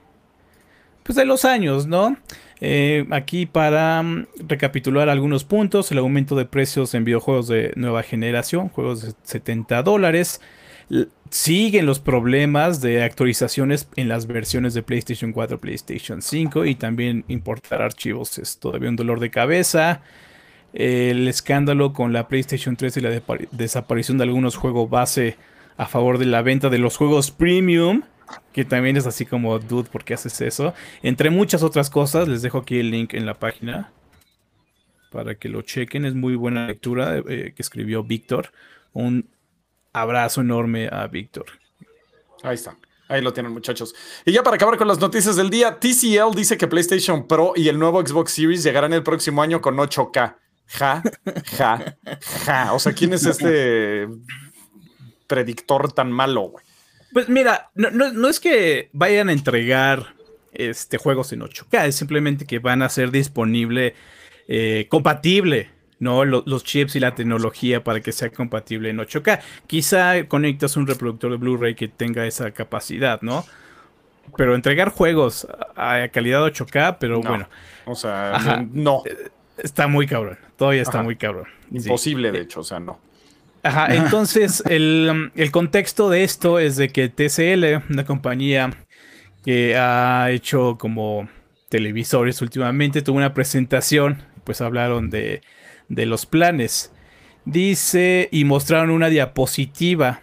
pues de los años, ¿no? Eh, aquí para mm, recapitular algunos puntos, el aumento de precios en videojuegos de nueva generación, juegos de 70 dólares, siguen los problemas de actualizaciones en las versiones de PlayStation 4, PlayStation 5 y también importar archivos es todavía un dolor de cabeza. El escándalo con la PlayStation 3 y la desaparición de algunos juegos base a favor de la venta de los juegos premium, que también es así como, dude, ¿por qué haces eso? Entre muchas otras cosas, les dejo aquí el link en la página para que lo chequen. Es muy buena lectura eh, que escribió Víctor, un abrazo enorme a Víctor. Ahí está. Ahí lo tienen, muchachos. Y ya para acabar con las noticias del día, TCL dice que PlayStation Pro y el nuevo Xbox Series llegarán el próximo año con 8K. Ja, ja, ja. O sea, ¿quién es este predictor tan malo, güey? Pues mira, no, es que vayan a entregar este, juegos en 8K, es simplemente que van a ser disponible, eh, compatible ¿no? Los, chips y la tecnología para que sea compatible en 8K. Quizá conectas un reproductor de Blu-ray que tenga esa capacidad, ¿no? pero entregar juegos a, calidad 8K, pero bueno. O sea, no. Eh, está muy cabrón. Todavía está muy cabrón. Imposible, de hecho, o sea, no. Ajá, [LAUGHS] entonces el, el, contexto de esto es de que TCL, una compañía que ha hecho como televisores últimamente, tuvo una presentación, pues hablaron de, de los planes. Dice, y mostraron una diapositiva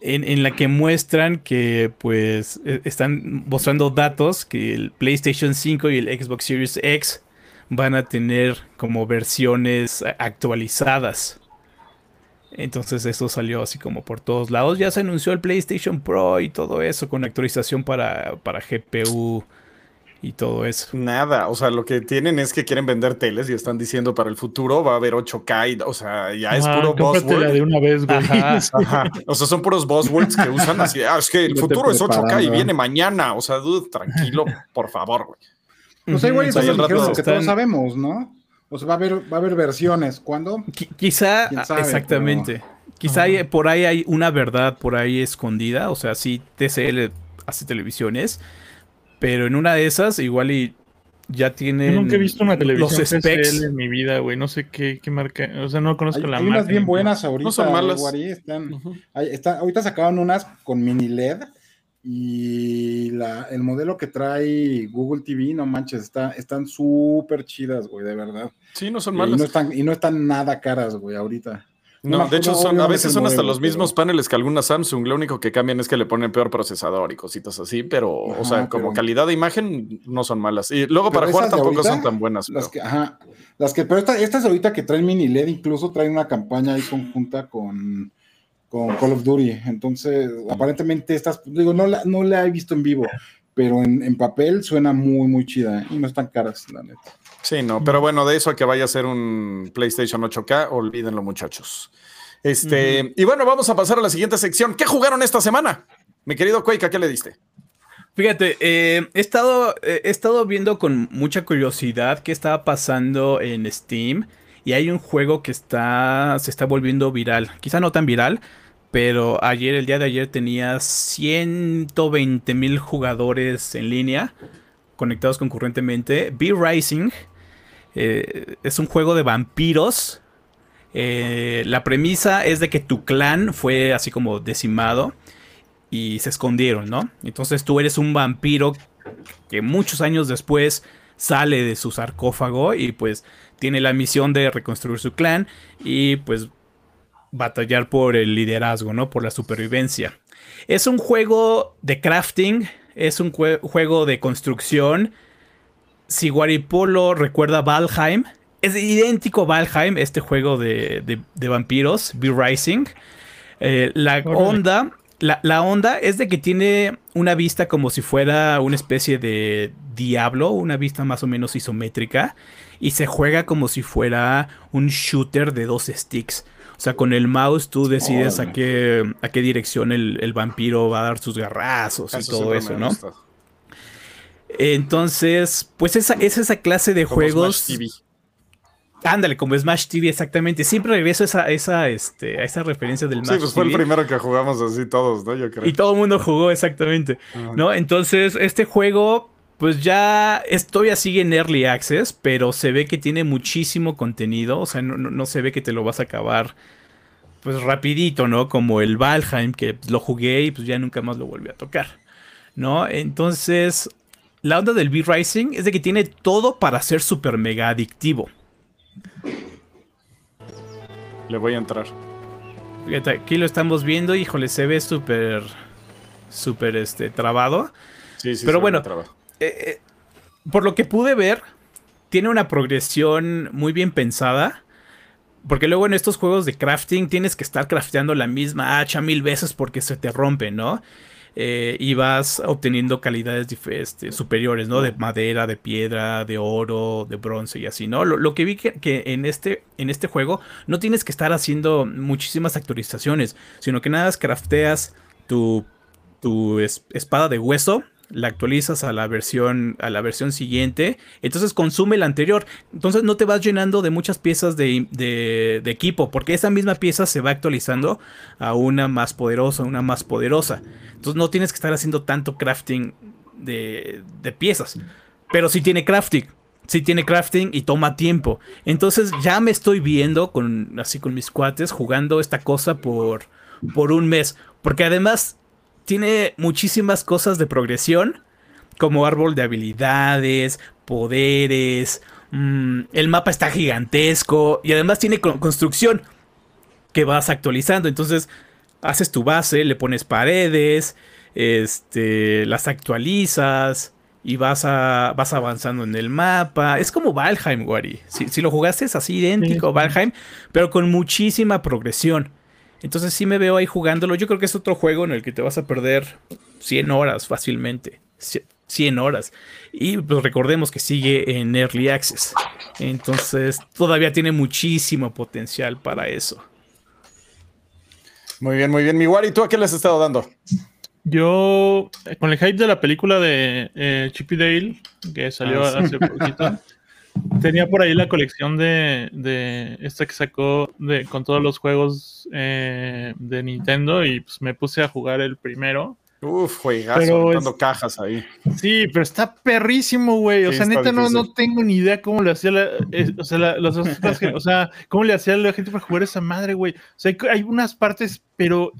en, la que muestran que pues e, están mostrando datos que el PlayStation 5 y el Xbox Series X van a tener como versiones actualizadas. Entonces eso salió así como por todos lados. Ya se anunció el PlayStation Pro y todo eso con actualización para, para GPU y todo eso. Nada, o sea, lo que tienen es que quieren vender teles y están diciendo para el futuro va a haber 8K, o sea, ya es puro buzzword. de una vez, güey. [LAUGHS] O sea, son puros buzzwords que usan así, ah, es que el futuro es 8K y viene mañana, o sea, dude, tranquilo, por favor, güey. Pues igual eso es lo que todos sabemos, ¿no? O sea, va a haber, va a haber versiones. ¿Cuándo? quizá, exactamente. Quizá por ahí hay una verdad por ahí escondida. O sea, sí, TCL hace televisiones pero en una de esas, igual y ya tiene. nunca he visto una televisión los specs. en mi vida, güey. No sé qué, qué, marca. O sea, no conozco la marca. Hay unas bien buenas ahorita. No son malas. están, ahorita sacaron unas con mini LED. Y la, el modelo que trae Google TV, no manches, está, están súper chidas, güey, de verdad. Sí, no son malas. Y no están, y no están nada caras, güey, ahorita. No, de hecho, son, a veces son hasta los mismos paneles que alguna Samsung. Lo único que cambian es que le ponen peor procesador y cositas así, pero, o sea, como calidad de imagen no son malas. Y luego para jugar tampoco son tan buenas. Las que, ajá, las que, pero estas ahorita que traen mini LED, incluso traen una campaña ahí conjunta con, con Call of Duty. Entonces, aparentemente estas, digo, no la, no la he visto en vivo, pero en, en papel suena muy, muy chida ¿eh? y no están caras, la neta. Sí, no, pero bueno, de eso a que vaya a ser un PlayStation 8K, olvídenlo, muchachos. Este, y bueno, vamos a pasar a la siguiente sección. ¿Qué jugaron esta semana? Mi querido Quake, qué le diste? Fíjate, eh, he, estado, eh, he estado viendo con mucha curiosidad qué estaba pasando en Steam. Y hay un juego que está, se está volviendo viral. Quizá no tan viral, pero ayer, el día de ayer, tenía 120 mil jugadores en línea conectados concurrentemente. Be Rising eh, es un juego de vampiros. Eh, la premisa es de que tu clan fue así como decimado y se escondieron, ¿no? Entonces tú eres un vampiro que muchos años después sale de su sarcófago y pues tiene la misión de reconstruir su clan y pues batallar por el liderazgo, ¿no? Por la supervivencia. Es un juego de crafting es un juego de construcción. Si Guaripolo recuerda Valheim, es idéntico a Valheim, este juego de, vampiros, Be Rising. Eh, la onda. La, onda es de que tiene una vista como si fuera una especie de diablo, una vista más o menos isométrica, y se juega como si fuera un shooter de dos sticks. O sea, con el mouse tú decides a qué, a qué dirección el, vampiro va a dar sus garrazos y todo eso, ¿no? Entonces, pues esa, es esa clase de juegos. Smash TV. Ándale, como Smash TV, exactamente. Siempre regreso a esa, esa, este, a esa referencia del Smash Sí, pues fue el primero que jugamos así todos, ¿no? Yo creo. Y todo el mundo jugó, exactamente. ¿No? Entonces, este juego pues ya todavía sigue en Early Access, pero se ve que tiene muchísimo contenido. O sea, no, se ve que te lo vas a acabar pues rapidito, ¿no? Como el Valheim, que lo jugué y pues ya nunca más lo volví a tocar. ¿No? Entonces, la onda del B-Rising es de que tiene todo para ser super mega adictivo. Le voy a entrar. Fíjate, aquí lo estamos viendo, híjole, se ve súper, súper, este, trabado. Sí, sí, Pero bueno, eh, eh, por lo que pude ver, tiene una progresión muy bien pensada. Porque luego en estos juegos de crafting tienes que estar crafteando la misma hacha mil veces porque se te rompe, ¿no? Eh, y vas obteniendo calidades este, superiores, ¿no? De madera, de piedra, de oro, de bronce y así, ¿no? Lo, que vi que, en, este, en este juego no tienes que estar haciendo muchísimas actualizaciones, sino que nada más crafteas tu, tu espada de hueso la actualizas a la versión a la versión siguiente, entonces consume la anterior. Entonces no te vas llenando de muchas piezas de, equipo, porque esa misma pieza se va actualizando a una más poderosa, una más poderosa. Entonces no tienes que estar haciendo tanto crafting de, de piezas. Pero sí tiene crafting. Sí tiene crafting y toma tiempo. Entonces ya me estoy viendo con así con mis cuates jugando esta cosa por, por un mes. Porque además tiene muchísimas cosas de progresión, como árbol de habilidades, poderes, mm, el mapa está gigantesco y además tiene construcción que vas actualizando. Entonces haces tu base, le pones paredes, este, las actualizas y vas, a, vas avanzando en el mapa. Es como Valheim, Wari. Si, lo jugaste es así idéntico, Valheim, pero con muchísima progresión. Entonces sí me veo ahí jugándolo. Yo creo que es otro juego en el que te vas a perder 100 horas fácilmente. 100 horas. Y pues recordemos que sigue en Early Access. Entonces todavía tiene muchísimo potencial para eso. Muy bien, muy bien. Mi Wari, ¿tú a qué le has estado dando? Yo, con el hype de la película de eh, Chippy Dale, que salió ah, hace poquito, [LAUGHS] Tenía por ahí la colección de, de esta que sacó de, con todos los juegos eh, de Nintendo y pues me puse a jugar el primero. Uf, juegazo, cajas ahí. Sí, pero está perrísimo, güey. O sea, neta, no, no, tengo ni idea cómo le hacía la, eh, o, sea, los, [LAUGHS] o sea, cómo le hacía la gente para jugar esa madre, güey. O sea, hay, unas partes, pero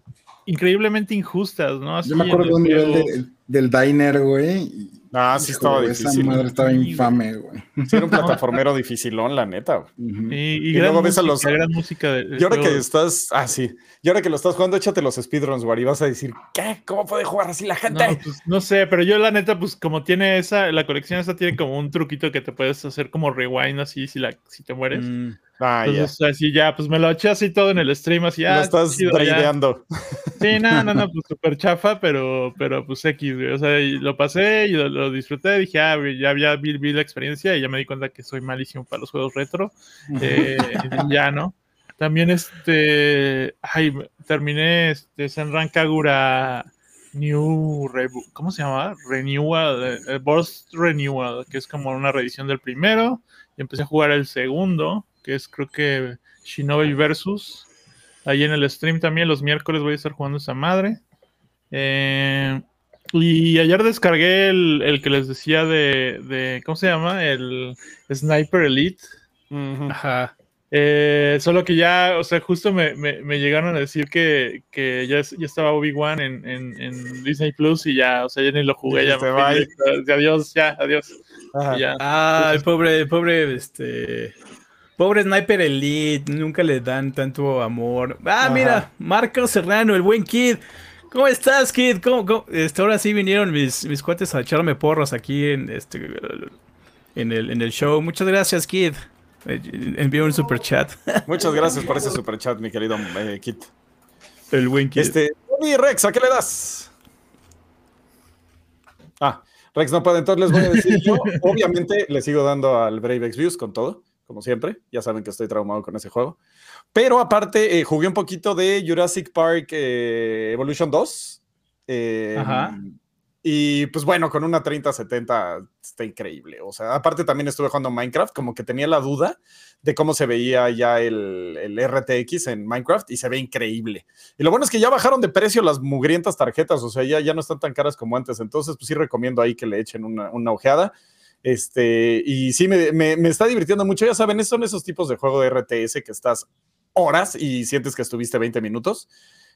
increíblemente injustas, ¿no? Yo me acuerdo de un nivel del diner, güey, Ah, sí estaba difícil. Esa madre estaba infame, güey. Sí, era un [LAUGHS] plataformero dificilón, la neta. Y, luego ves a los. Gran música de, y ahora que estás. Ah, sí. Y ahora que lo estás jugando, échate los speedruns, güey. Y vas a decir, ¿qué? ¿Cómo puede jugar así la gente? No, pues, no sé, pero yo, la neta, pues como tiene esa. La colección esa tiene como un truquito que te puedes hacer como rewind así si, la, si te mueres. Mm. Ah, Entonces, ya. así ya, pues me lo eché así todo en el stream, así ya. Lo estás traideando. Sí, no, no, no, [LAUGHS] pues súper chafa, pero, pero pues X, güey. O sea, lo pasé y lo, disfruté. Dije, ah, ya, había vi, la experiencia y ya me di cuenta que soy malísimo para los juegos retro. Eh, ya, ¿no? También, este. Ay, terminé este Senran Kagura New. ¿Cómo se llama? Renewal. Eh, eh, Burst Renewal, que es como una reedición del primero. Y empecé a jugar el segundo que es creo que Shinobi Versus. Ahí en el stream también, los miércoles voy a estar jugando esa madre. Eh, y ayer descargué el, que les decía de, ¿cómo se llama? El Sniper Elite. Ajá. Eh, solo que ya, o sea, justo me, llegaron a decir que, ya, ya estaba Obi-Wan en, Disney Plus y ya, o sea, ya ni lo jugué, ya me adiós, ya, adiós. Ah, el pobre, el pobre, este, Pobre Sniper Elite, nunca le dan tanto amor. Ah, mira, Marco Serrano, el buen Kid. ¿Cómo estás, Kid? ¿Cómo, Este, ahora sí vinieron mis, mis cuates a echarme porros aquí en, este, en, el, en el show. Muchas gracias, Kid. Eh, envió un super chat. Muchas gracias por ese super chat, mi querido eh, Kid. El buen Kid. Este, Rex, ¿a qué le das? Ah, Rex no puede, entonces les voy a decir yo. [LAUGHS] Obviamente le sigo dando al Brave X Views con todo como siempre. Ya saben que estoy traumado con ese juego. Pero aparte, eh, jugué un poquito de Jurassic Park eh, Evolution 2. Ajá. Em, y pues bueno, con una 3070 está increíble. O sea, aparte también estuve jugando Minecraft, como que tenía la duda de cómo se veía ya el, el, RTX en Minecraft y se ve increíble. Y lo bueno es que ya bajaron de precio las mugrientas tarjetas, o sea, ya, ya no están tan caras como antes. Entonces, pues sí recomiendo ahí que le echen una, una ojeada. Este, y sí, me, me, está divirtiendo mucho. Ya saben, son esos tipos de juego de RTS que estás horas y sientes que estuviste 20 minutos.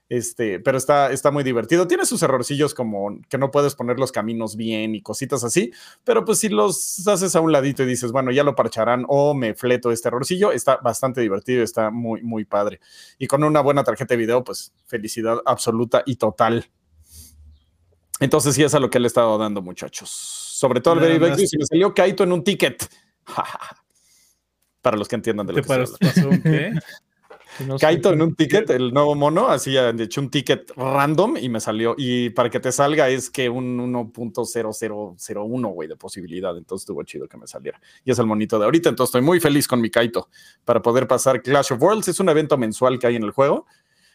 Este, pero está, está muy divertido. Tiene sus errorcillos como que no puedes poner los caminos bien y cositas así, pero pues si los haces a un ladito y dices, bueno, ya lo parcharán o me fleto este errorcillo, está bastante divertido, está muy, muy padre. Y con una buena tarjeta de video, pues felicidad absoluta y total. Entonces sí es a lo que le he estado dando, muchachos. Sobre todo el Very Back y me salió Kaito en un ticket. [LAUGHS] Para los que entiendan de lo que pasó, ¿qué? [LAUGHS] Kaito en un ticket, el nuevo mono, así de hecho un ticket random y me salió. Y para que te salga es que un 1.0001, güey, de posibilidad. Entonces estuvo chido que me saliera. Y es el monito de ahorita. Entonces estoy muy feliz con mi Kaito para poder pasar Clash of Worlds. Es un evento mensual que hay en el juego,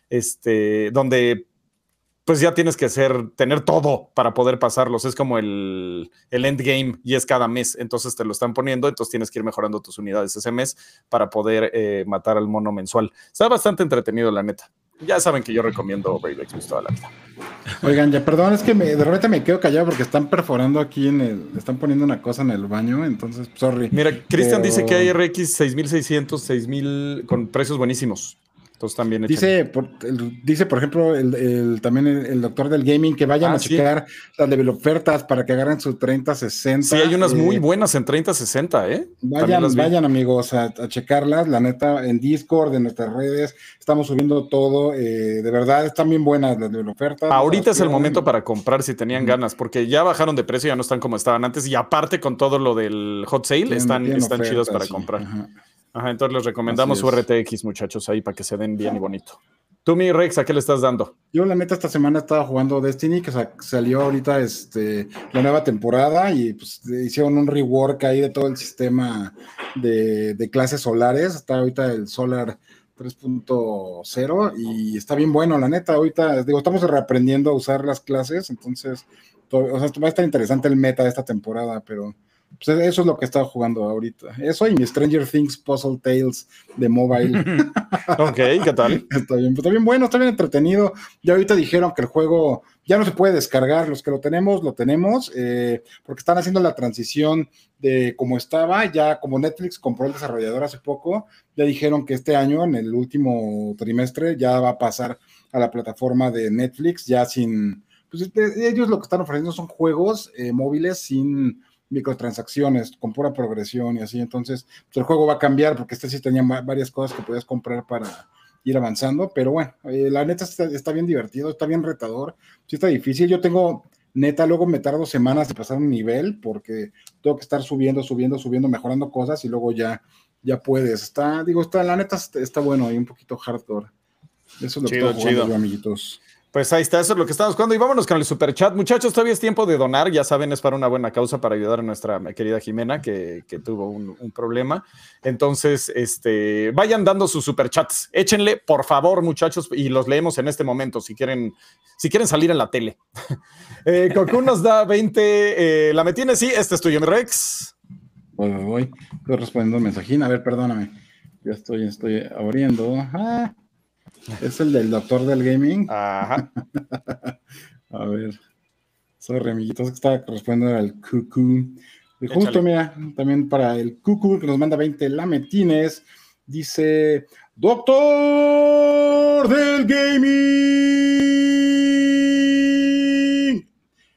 este, donde pues ya tienes que ser, tener todo para poder pasarlos. Es como el, el endgame y es cada mes. Entonces te lo están poniendo, entonces tienes que ir mejorando tus unidades ese mes para poder eh, matar al mono mensual. Está bastante entretenido, la neta. Ya saben que yo recomiendo Brave Exvius toda la vida. Oigan, ya perdón, es que me, de repente me quedo callado porque están perforando aquí en el. Están poniendo una cosa en el baño, entonces, sorry. Mira, Cristian dice que hay RX 6600, 6000 con precios buenísimos. Entonces también dice por, dice, por ejemplo, el, también el, doctor del gaming que vayan ah, a checar las de ofertas para que agarren su 30-60. Sí, hay unas muy eh, buenas en 30-60, ¿eh? Vayan, vayan amigos a, checarlas. La neta, en Discord, en nuestras redes, estamos subiendo todo. Eh, de verdad, están bien buenas las de ofertas. Ahorita es el momento para comprar si tenían ganas, porque ya bajaron de precio, ya no están como estaban antes. Y aparte, con todo lo del hot sale, están, están chidos para comprar. Ajá, entonces les recomendamos su RTX, muchachos, ahí para que se den bien y bonito. Tú, mi Rex, ¿a qué le estás dando? Yo, la neta, esta semana estaba jugando Destiny, que salió ahorita este, la nueva temporada y pues hicieron un rework ahí de todo el sistema de, clases solares. Está ahorita el Solar 3.0 y está bien bueno, la neta. Ahorita, digo, estamos reaprendiendo a usar las clases, entonces, o sea, va a estar interesante el meta de esta temporada, pero pues eso es lo que estaba jugando ahorita. Eso y mi Stranger Things Puzzle Tales de mobile. [LAUGHS] ok, ¿qué tal? [LAUGHS] Está bien, está bien bueno, está bien entretenido. Ya ahorita dijeron que el juego ya no se puede descargar. Los que lo tenemos, lo tenemos, eh, porque están haciendo la transición de como estaba. Ya como Netflix compró el desarrollador hace poco, ya dijeron que este año, en el último trimestre, ya va a pasar a la plataforma de Netflix, ya sin. Pues ellos lo que están ofreciendo son juegos eh, móviles sin microtransacciones, con pura progresión y así. Entonces, pues, el juego va a cambiar porque este sí tenía varias cosas que podías comprar para ir avanzando, pero bueno, eh, la neta está, bien divertido, está bien retador, sí está difícil. Yo tengo, neta, luego me tardo semanas de pasar un nivel porque tengo que estar subiendo, subiendo, subiendo, mejorando cosas y luego ya, ya puedes. Está, digo, está, la neta está, bueno y un poquito hardcore. Eso es lo que estoy jugando amiguitos. Pues ahí está, eso es lo que estamos jugando. Y vámonos con el super chat. Muchachos, todavía es tiempo de donar. Ya saben, es para una buena causa para ayudar a nuestra querida Jimena, que, tuvo un, problema. Entonces, este, vayan dando sus super chats. Échenle, por favor, muchachos, y los leemos en este momento si quieren, si quieren salir en la tele. [LAUGHS] eh, nos da 20. Eh, ¿La me tiene? Sí, este es tuyo, mi Rex. Voy, voy, voy. Estoy respondiendo un mensajín. A ver, perdóname. Ya estoy, estoy abriendo. Ah. Es el del doctor del gaming. Ajá. [LAUGHS] A ver. Sorry, amiguitos, que estaba respondiendo al cucú. Y justo, mira, también para el cucú que nos manda 20 lametines, dice: Doctor del gaming.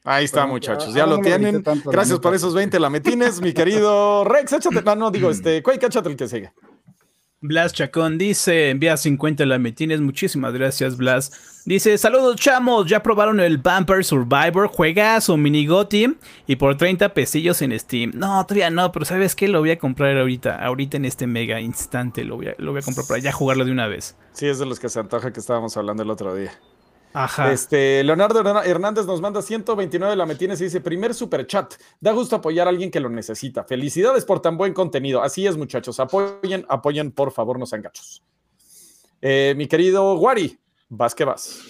Ahí está, muchachos, ya lo tienen. Gracias por esos 20 lametines, mi querido Rex. Échate, no, no digo, [LAUGHS] este, Quake, échate el que sigue. Blas Chacón dice, envía 50 lametines, muchísimas gracias Blas. Dice, saludos chamos, ya probaron el Bumper Survivor, juegas o minigoti y por 30 pesillos en Steam. No, todavía no, pero ¿sabes qué? Lo voy a comprar ahorita, ahorita en este mega instante lo voy a, lo voy a comprar para ya jugarlo de una vez. Sí, es de los que se antoja que estábamos hablando el otro día. Ajá. Este, Leonardo Hernández nos manda 129 la metines y dice, primer super chat, da gusto apoyar a alguien que lo necesita. Felicidades por tan buen contenido. Así es, muchachos, apoyen, apoyen, por favor, no sean gachos. Eh, mi querido Wari, vas que vas.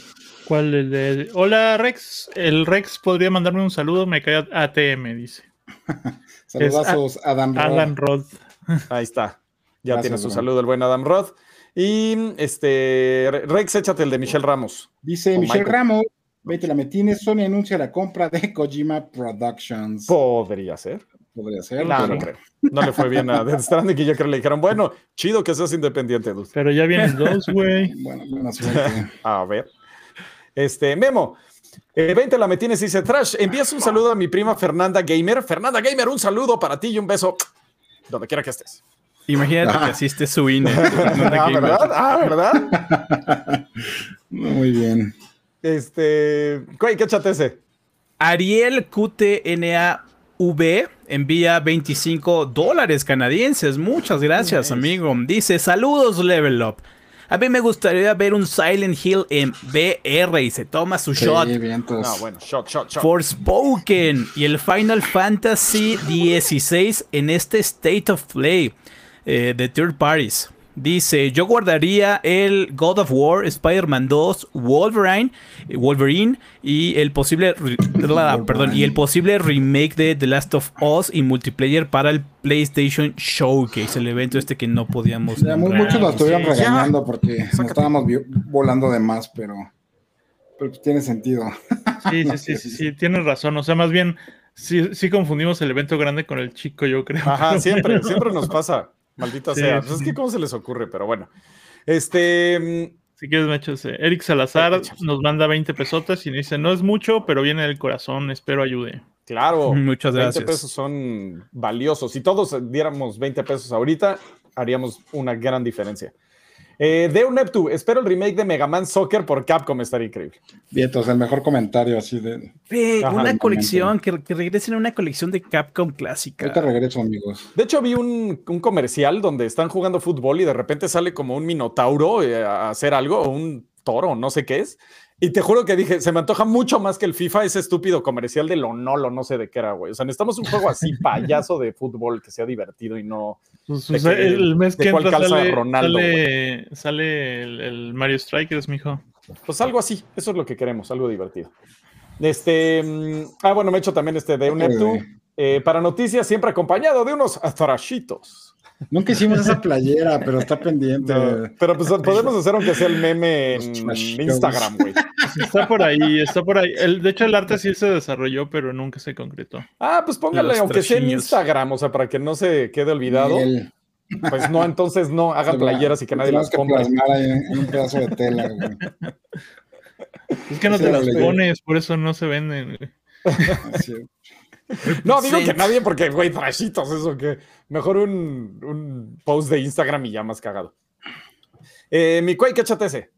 ¿Cuál? El de... Hola, Rex. El Rex podría mandarme un saludo, me cae ATM, dice. [LAUGHS] Saludazos, Adam Rod. Adam Rod. Ahí está. Ya tiene su saludo el buen Adam Rod. Y este, Rex, échate el de Michelle Ramos. Dice Michelle Ramos, vete la metines, Sony anuncia la compra de Kojima Productions. Podría ser. Podría ser. No, no creo. No le fue bien a Death Stranding y yo creo que le dijeron, bueno, chido que seas independiente, Dulce. Pero ya vienen dos, güey. [LAUGHS] bueno, buena suerte. [LAUGHS] a ver. Este, Memo. Eh, 20 la metines dice, Trash, envías un saludo a mi prima Fernanda Gamer. Fernanda Gamer, un saludo para ti y un beso donde quiera que estés. Imagínate que asiste su INE. [LAUGHS] ah, ¿verdad? Ah, ¿verdad? [LAUGHS] Muy bien. Este, ¿qué chat ese? Ariel QTNAV envía 25 dólares canadienses. Muchas gracias, amigo. Dice, saludos, Level Up. A mí me gustaría ver un Silent Hill en VR y se toma su shot. No, bueno, shot, shot, shot. Forspoken y el Final Fantasy XVI en este State of Play. Eh, de third parties. Dice, yo guardaría el God of War, Spider-Man 2, Wolverine, Wolverine y el posible perdón, y el posible remake de The Last of Us y multiplayer para el PlayStation Showcase, el evento este que no podíamos. muchos lo estuvieron regañando porque estábamos volando de más, pero, pero tiene sentido. Sí, sí, sí, sí, sí, tienes razón. O sea, más bien sí, sí confundimos el evento grande con el chico, yo creo. Ajá, siempre, siempre nos pasa. Maldita sea. Pues es que cómo se les ocurre, pero bueno. Este. Mm, si quieres, me echas. Eric Salazar nos manda 20 pesotas y dice: No es mucho, pero viene del corazón, espero ayude. Claro. [LAUGHS] Muchas gracias. 20 pesos son valiosos. Si todos diéramos 20 pesos ahorita, haríamos una gran diferencia. Eh, Deo Neptu, espero el remake de Mega Man Soccer por Capcom, estaría increíble. Vietos, el mejor comentario así de. una colección, que, que, regresen a una colección de Capcom clásica. Ahorita regreso, amigos. De hecho, vi un, comercial donde están jugando fútbol y de repente sale como un minotauro eh, a hacer algo, o un toro, no sé qué es. Y te juro que dije, se me antoja mucho más que el FIFA, ese estúpido comercial de lo no, no sé de qué era, güey. O sea, necesitamos un juego así [LAUGHS] payaso de fútbol que sea divertido y no. Pues, el mes que entra sale, Ronaldo, sale, el, Mario Strikers, mijo. Pues algo así, eso es lo que queremos, algo divertido. Este, mm, ah, bueno, me he hecho también este de un Neptu. Eh, para noticias, siempre acompañado de unos azarachitos. Nunca hicimos esa [LAUGHS] playera, pero está pendiente. pero pues podemos hacer aunque sea el meme en Instagram, güey. Está por ahí, está por ahí. El, de hecho, el arte sí se desarrolló, pero nunca se concretó. Ah, pues póngale, aunque sea en Instagram, o sea, para que no se quede olvidado. Pues no, entonces no, haga playeras y que nadie las compre. en un pedazo de tela, güey. Es que no te las pones, por eso no se venden. No, digo que nadie, porque, güey, trashitos, eso que. Mejor un, post de Instagram y ya más cagado. Eh, mi Quake, échate ese.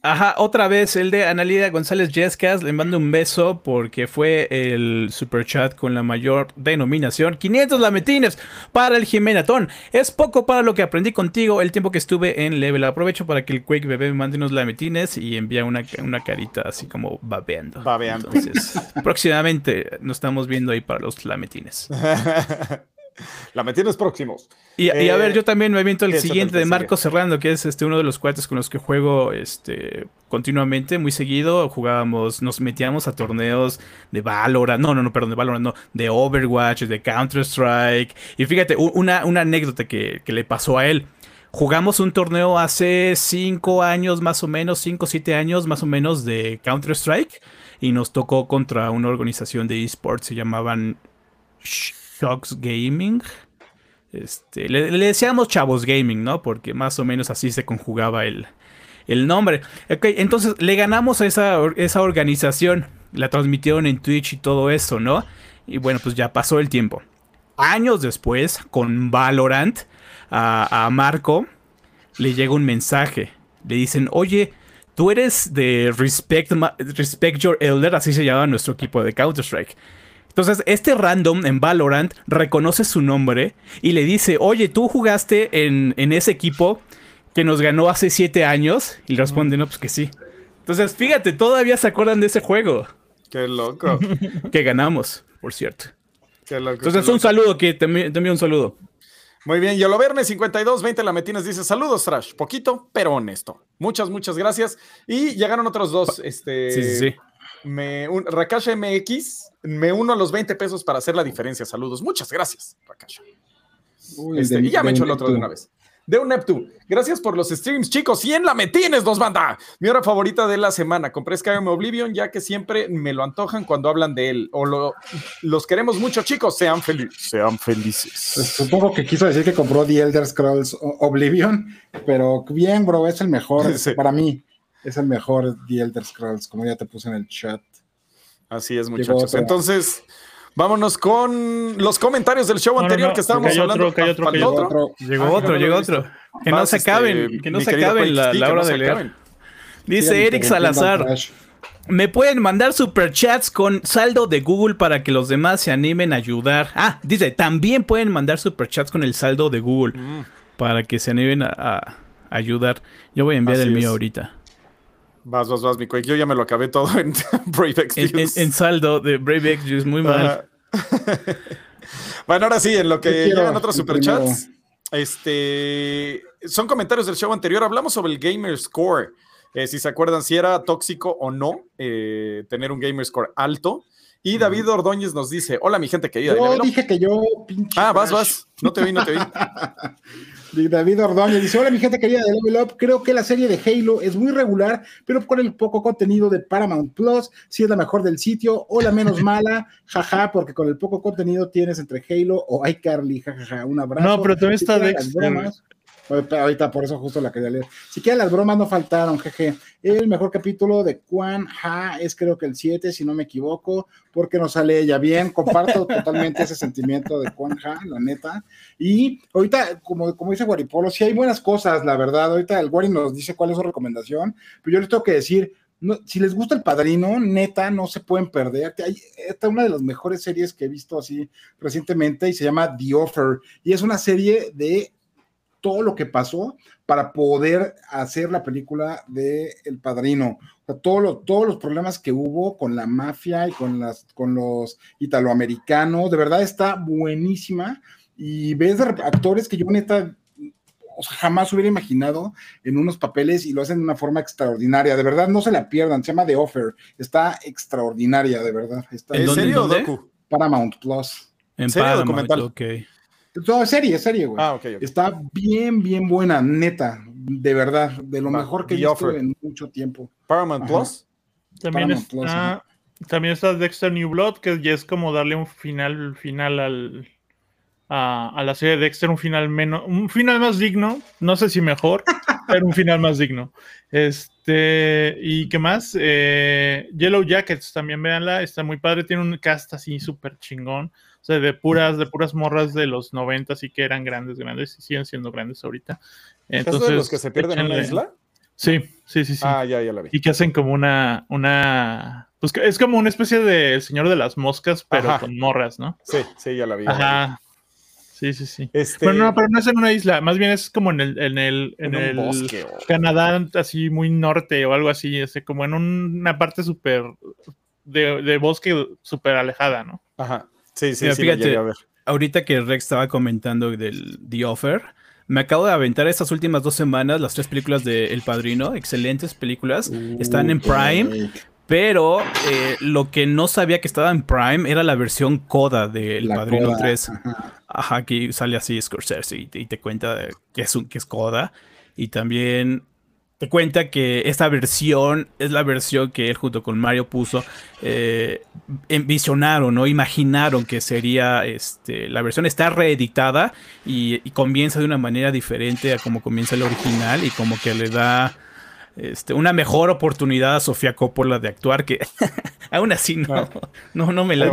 Ajá, otra vez el de Analida González Yescas. Le mando un beso porque fue el super chat con la mayor denominación. 500 lametines para el Jimenatón. Es poco para lo que aprendí contigo el tiempo que estuve en Level. Aprovecho para que el Quake bebé me mande unos lametines y envía una, una carita así como babeando. Babeando. Entonces, [LAUGHS] próximamente nos estamos viendo ahí para los lametines. [LAUGHS] [LAUGHS] La metienes próximos. Y, a ver, yo también me aviento el siguiente de Marco Serrano, que es este uno de los cuates con los que juego este continuamente, muy seguido. Jugábamos, nos metíamos a torneos de Valorant, no, no, no, perdón, de Valorant, no, de Overwatch, de Counter-Strike. Y fíjate, una, una anécdota que, que le pasó a él. Jugamos un torneo hace 5 años más o menos, 5 o 7 años más o menos de Counter-Strike y nos tocó contra una organización de esports, se llamaban Shocks Gaming. Este, le, decíamos Chavos Gaming, ¿no? Porque más o menos así se conjugaba el, el nombre. entonces le ganamos a esa, esa organización. La transmitieron en Twitch y todo eso, ¿no? Y bueno, pues ya pasó el tiempo. Años después, con Valorant, a, a Marco le llega un mensaje. Le dicen, oye, tú eres de Respect, Respect Your Elder, así se llama nuestro equipo de Counter-Strike. Entonces, este random en Valorant reconoce su nombre y le dice, oye, tú jugaste en, ese equipo que nos ganó hace siete años. Y le responde, no, pues que sí. Entonces, fíjate, todavía se acuerdan de ese juego. Qué loco. [LAUGHS] que ganamos, por cierto. Qué loco. Entonces, un saludo, que te, envío un saludo. Muy bien, Yolo Verne 5220 Lametines dice saludos, Trash. Poquito, pero honesto. Muchas, muchas gracias. Y llegaron otros dos. Este, sí, sí, sí. Me, un, Rakash MX, me uno a los 20 pesos para hacer la diferencia. Saludos. Muchas gracias, Rakash. Este, y ya me echo el otro de una vez. De un Neptune. Gracias por los streams, chicos. Y en la metines nos manda. Mi hora favorita de la semana. Compré Skyrim Oblivion ya que siempre me lo antojan cuando hablan de él. O lo, los queremos mucho, chicos. Sean felices. Sean felices. Pues supongo que quiso decir que compró The Elder Scrolls Oblivion, pero bien, bro, es el mejor [LAUGHS] para mí es el mejor The Elder Scrolls, como ya te puse en el chat. Así es, muchachos. Entonces, vámonos con los comentarios del show anterior que estábamos hablando. Otro, otro, llegó otro, llegó otro, llegó otro. Que no se acaben, que no se acaben la, hora de leer. Dice Eric Salazar. Me pueden mandar superchats con saldo de Google para que los demás se animen a ayudar. Ah, dice, también pueden mandar superchats con el saldo de Google mm. para que se animen a, ayudar. Yo voy a enviar el mío ahorita. Vas, vas, vas, mi Quake. Yo ya me lo acabé todo en [LAUGHS] Brave X en, saldo de Brave X muy mal. [LAUGHS] bueno, ahora sí, en lo que llegan otros superchats. Este, son comentarios del show anterior. Hablamos sobre el Gamer Score. Eh, si se acuerdan si era tóxico o no eh, tener un Gamer Score alto. Y David Ordóñez nos dice: Hola, mi gente querida. Yo dije que yo, pinche. Ah, vas, vas. No te vi, no te vi. [LAUGHS] David Ordóñez dice: Hola, mi gente querida de Level Up. Creo que la serie de Halo es muy regular, pero con el poco contenido de Paramount Plus, si es la mejor del sitio o la menos mala, jaja, porque con el poco contenido tienes entre Halo o iCarly, jajaja. Un abrazo. No, pero también está Dexter. Ahorita por eso justo la quería leer. Si Siquiera las bromas no faltaron, jeje. El mejor capítulo de Quan Ha es creo que el 7, si no me equivoco, porque no sale ella bien. Comparto [LAUGHS] totalmente ese sentimiento de Quan Ha, la neta. Y ahorita, como, como dice Guaripolo, sí hay buenas cosas, la verdad. Ahorita el Guari nos dice cuál es su recomendación, pero yo les tengo que decir, si les gusta el padrino, neta, no se pueden perder. esta es una de las mejores series que he visto así recientemente y se llama The Offer. Y es una serie de todo lo que pasó para poder hacer la película de El Padrino. O sea, todos los problemas que hubo con la mafia y con, las, con los italoamericanos, de verdad está buenísima. Y ves actores que yo neta jamás hubiera imaginado en unos papeles y lo hacen de una forma extraordinaria. De verdad, no se la pierdan. Se llama The Offer. Está extraordinaria, de verdad. Está ¿En, serio, Paramount Plus. En Paramount, documental. ok. Todo serie, serie, güey. Ah, Está bien, bien buena, neta, de verdad, de lo mejor que he visto en mucho tiempo. Paramount Plus. También está, también está Dexter New Blood, que ya es como darle un final, final al, a, la serie de Dexter, un final menos, un final más digno, no sé si mejor, [LAUGHS] pero un final más digno. Este, y qué más, eh, Yellow Jackets, también véanla, está muy padre, tiene un cast así súper chingón de puras, de puras morras de los 90 sí que eran grandes, grandes y siguen siendo grandes ahorita. Entonces, de los que se pierden en la isla? Sí, sí, sí, sí. Ah, ya, ya la vi. Y que hacen como una, una, pues es como una especie de El Señor de las Moscas, pero con morras, ¿no? Sí, sí, ya la vi. Ajá. Sí, sí, sí. Este... Pero no, pero no es en una isla, más bien es como en el, en el, en, el bosque, Canadá, así muy norte o algo así, es como en una parte súper de, de, bosque súper alejada, ¿no? Ajá. Sí, sí, sí. Fíjate, ahorita que Rex estaba comentando del The Offer, me acabo de aventar estas últimas dos semanas las tres películas de El Padrino, excelentes películas, están en Prime, pero eh, lo que no sabía que estaba en Prime era la versión coda de El Padrino 3. Ajá. aquí sale así Scorsese y, y te cuenta que es, un, que es coda. Y también te cuenta que esta versión es la versión que él junto con Mario puso, eh, envisionaron o imaginaron que sería este, la versión está reeditada y, comienza de una manera diferente a como comienza el original y como que le da este, una mejor oportunidad a Sofía Coppola de actuar que [LAUGHS] aún así no, no, no, me la...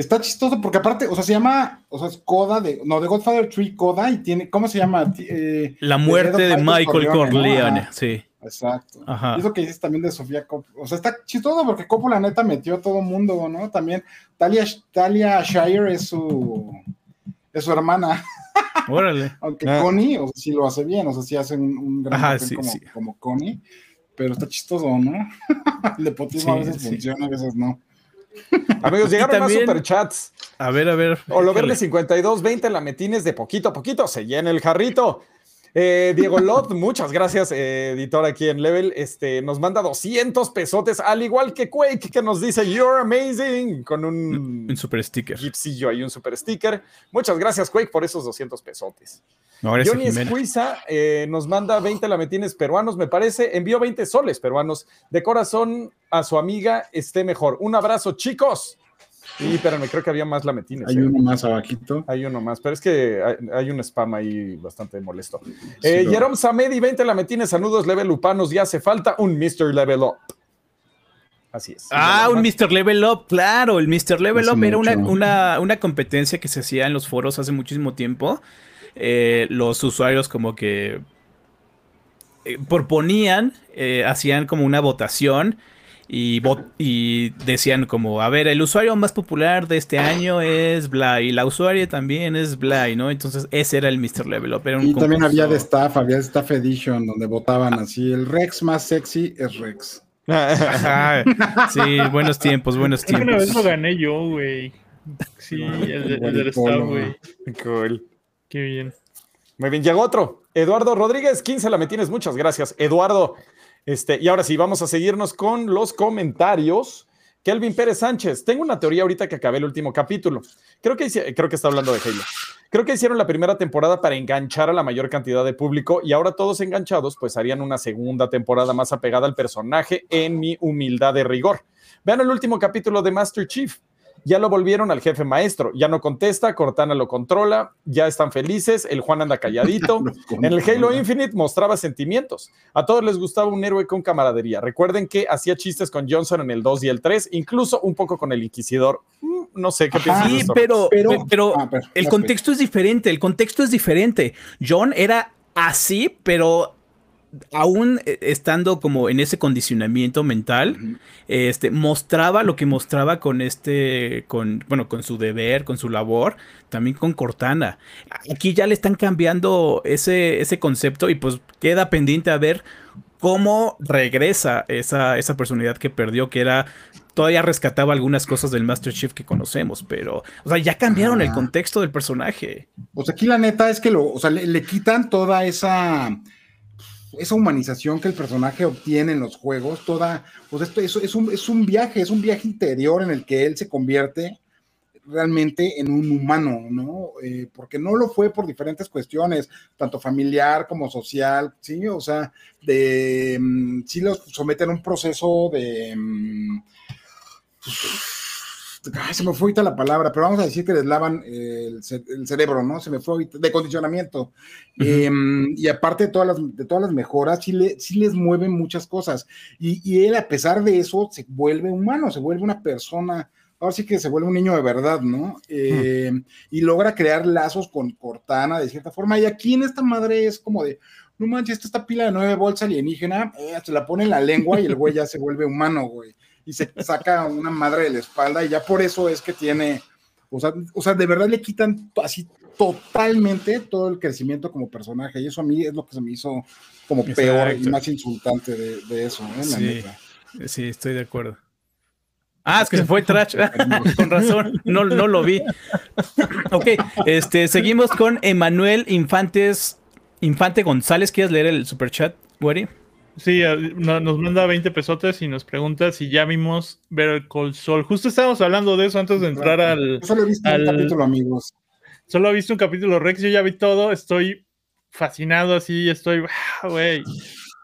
Está chistoso porque aparte, o sea, se llama, o sea, es Coda de, no, de Godfather Tree Coda y tiene, ¿cómo se llama? Eh, la muerte de, Michael Corleone, sí. Exacto. Ajá. eso que dices también de Sofía Coppola. O sea, está chistoso porque Coppola neta metió a todo mundo, ¿no? También Talia, Talia Shire es su, es su hermana. [LAUGHS] Órale. Aunque ah. Connie, o sea, sí lo hace bien, o sea, sí hace un, gran Ajá, sí, como, como Connie, pero está chistoso, ¿no? [LAUGHS] El nepotismo a veces funciona, a veces no. [LAUGHS] Amigos, llegaron más superchats. A ver, a ver. Oloverle 52, 20 lametines de poquito a poquito se llena el jarrito. Eh, Diego Lot, muchas gracias, eh, editor aquí en Level. Este, nos manda 200 pesotes, al igual que Quake, que nos dice You're amazing, con un, un super sticker. Gipsillo ahí, un super sticker. Muchas gracias, Quake, por esos 200 pesotes. Johnny Escuiza eh, nos manda 20 lametines peruanos, me parece. Envió 20 soles peruanos de corazón a su amiga Esté Mejor. Un abrazo, chicos. Y espérame, creo que había más lametines. Hay uno más abajito. Hay uno más, pero es que hay, un spam ahí bastante molesto. Eh, Jerome Samedi, 20 lametines, saludos, level lupanos, ya hace falta un Mr. Level Up. Así es. Ah, un Mr. Level Up, claro, el Mr. Level Up era una, una, competencia que se hacía en los foros hace muchísimo tiempo. Eh, los usuarios como que eh, proponían, hacían como una votación y, decían como, a ver, el usuario más popular de este año es Bly, y la usuaria también es Bly, ¿no? Entonces ese era el Mr. Level Up. y también había de Staff, había de Staff Edition, donde votaban así, el Rex más sexy es Rex. [LAUGHS] sí, buenos tiempos, buenos tiempos. Una vez lo gané yo, güey. Sí, el, del Staff, güey. Cool. Qué bien. Muy bien, llegó otro. Eduardo Rodríguez, 15 la metines, muchas gracias. Eduardo, este, y ahora sí, vamos a seguirnos con los comentarios. Kelvin Pérez Sánchez, tengo una teoría ahorita que acabé el último capítulo. Creo que, creo que está hablando de Halo. Creo que hicieron la primera temporada para enganchar a la mayor cantidad de público y ahora todos enganchados pues harían una segunda temporada más apegada al personaje en mi humildad de rigor. Vean el último capítulo de Master Chief ya lo volvieron al jefe maestro, ya no contesta, Cortana lo controla, ya están felices, el Juan anda calladito. [LAUGHS] en el Halo Infinite mostraba sentimientos. A todos les gustaba un héroe con camaradería. Recuerden que hacía chistes con Johnson en el 2 y el 3, incluso un poco con el Inquisidor. Mm, no sé qué piensas. Sí, pero, pero, pero ah, el contexto es diferente, el contexto es diferente. John era así, pero aún eh, estando como en ese condicionamiento mental, este, mostraba lo que mostraba con este, con, bueno, con su deber, con su labor, también con Cortana. Aquí ya le están cambiando ese, ese concepto y pues queda pendiente a ver cómo regresa esa, esa personalidad que perdió, que era todavía rescataba algunas cosas del Master Chief que conocemos, pero, o sea, ya cambiaron el contexto del personaje. Pues aquí la neta es que lo, o sea, le quitan toda esa esa humanización que el personaje obtiene en los juegos, toda, pues esto es, es, un, es un viaje, es un viaje interior en el que él se convierte realmente en un humano, ¿no? Eh, porque no lo fue por diferentes cuestiones, tanto familiar como social, ¿sí? O sea, de, mm, sí los someten a un proceso de... Se me fue ahorita la palabra, pero vamos a decir que les lavan el, cerebro, ¿no? Se me fue ahorita, de condicionamiento. Em, y aparte de todas las, de todas las mejoras, sí, le, sí les mueven muchas cosas. Y, él, a pesar de eso, se vuelve humano, se vuelve una persona, ahora sí que se vuelve un niño de verdad, ¿no? Em, y logra crear lazos con Cortana de cierta forma. Y aquí en esta madre es como de, no manches, esta pila de nueve bolsas alienígena, eh, se la pone en la lengua y el güey ya se vuelve humano, güey y se saca una madre de la espalda y ya por eso es que tiene, o sea, o sea, de verdad le quitan así totalmente todo el crecimiento como personaje y eso a mí es lo que se me hizo como peor y más insultante de, eso, ¿eh? sí, sí, estoy de acuerdo. Ah, es que se fue [LAUGHS] trash. [LAUGHS] con razón, no, no lo vi. [LAUGHS] ok, este, seguimos con Emanuel Infantes, Infante González. ¿Quieres leer el superchat, Wari? Sí, nos manda 20 pesotes y nos pregunta si ya vimos ver el Cold Sol. Justo estábamos hablando de eso antes de entrar al. Solo he visto un capítulo, amigos. Solo he visto un capítulo, Rex. Yo ya vi todo. Estoy fascinado así. Estoy. Güey.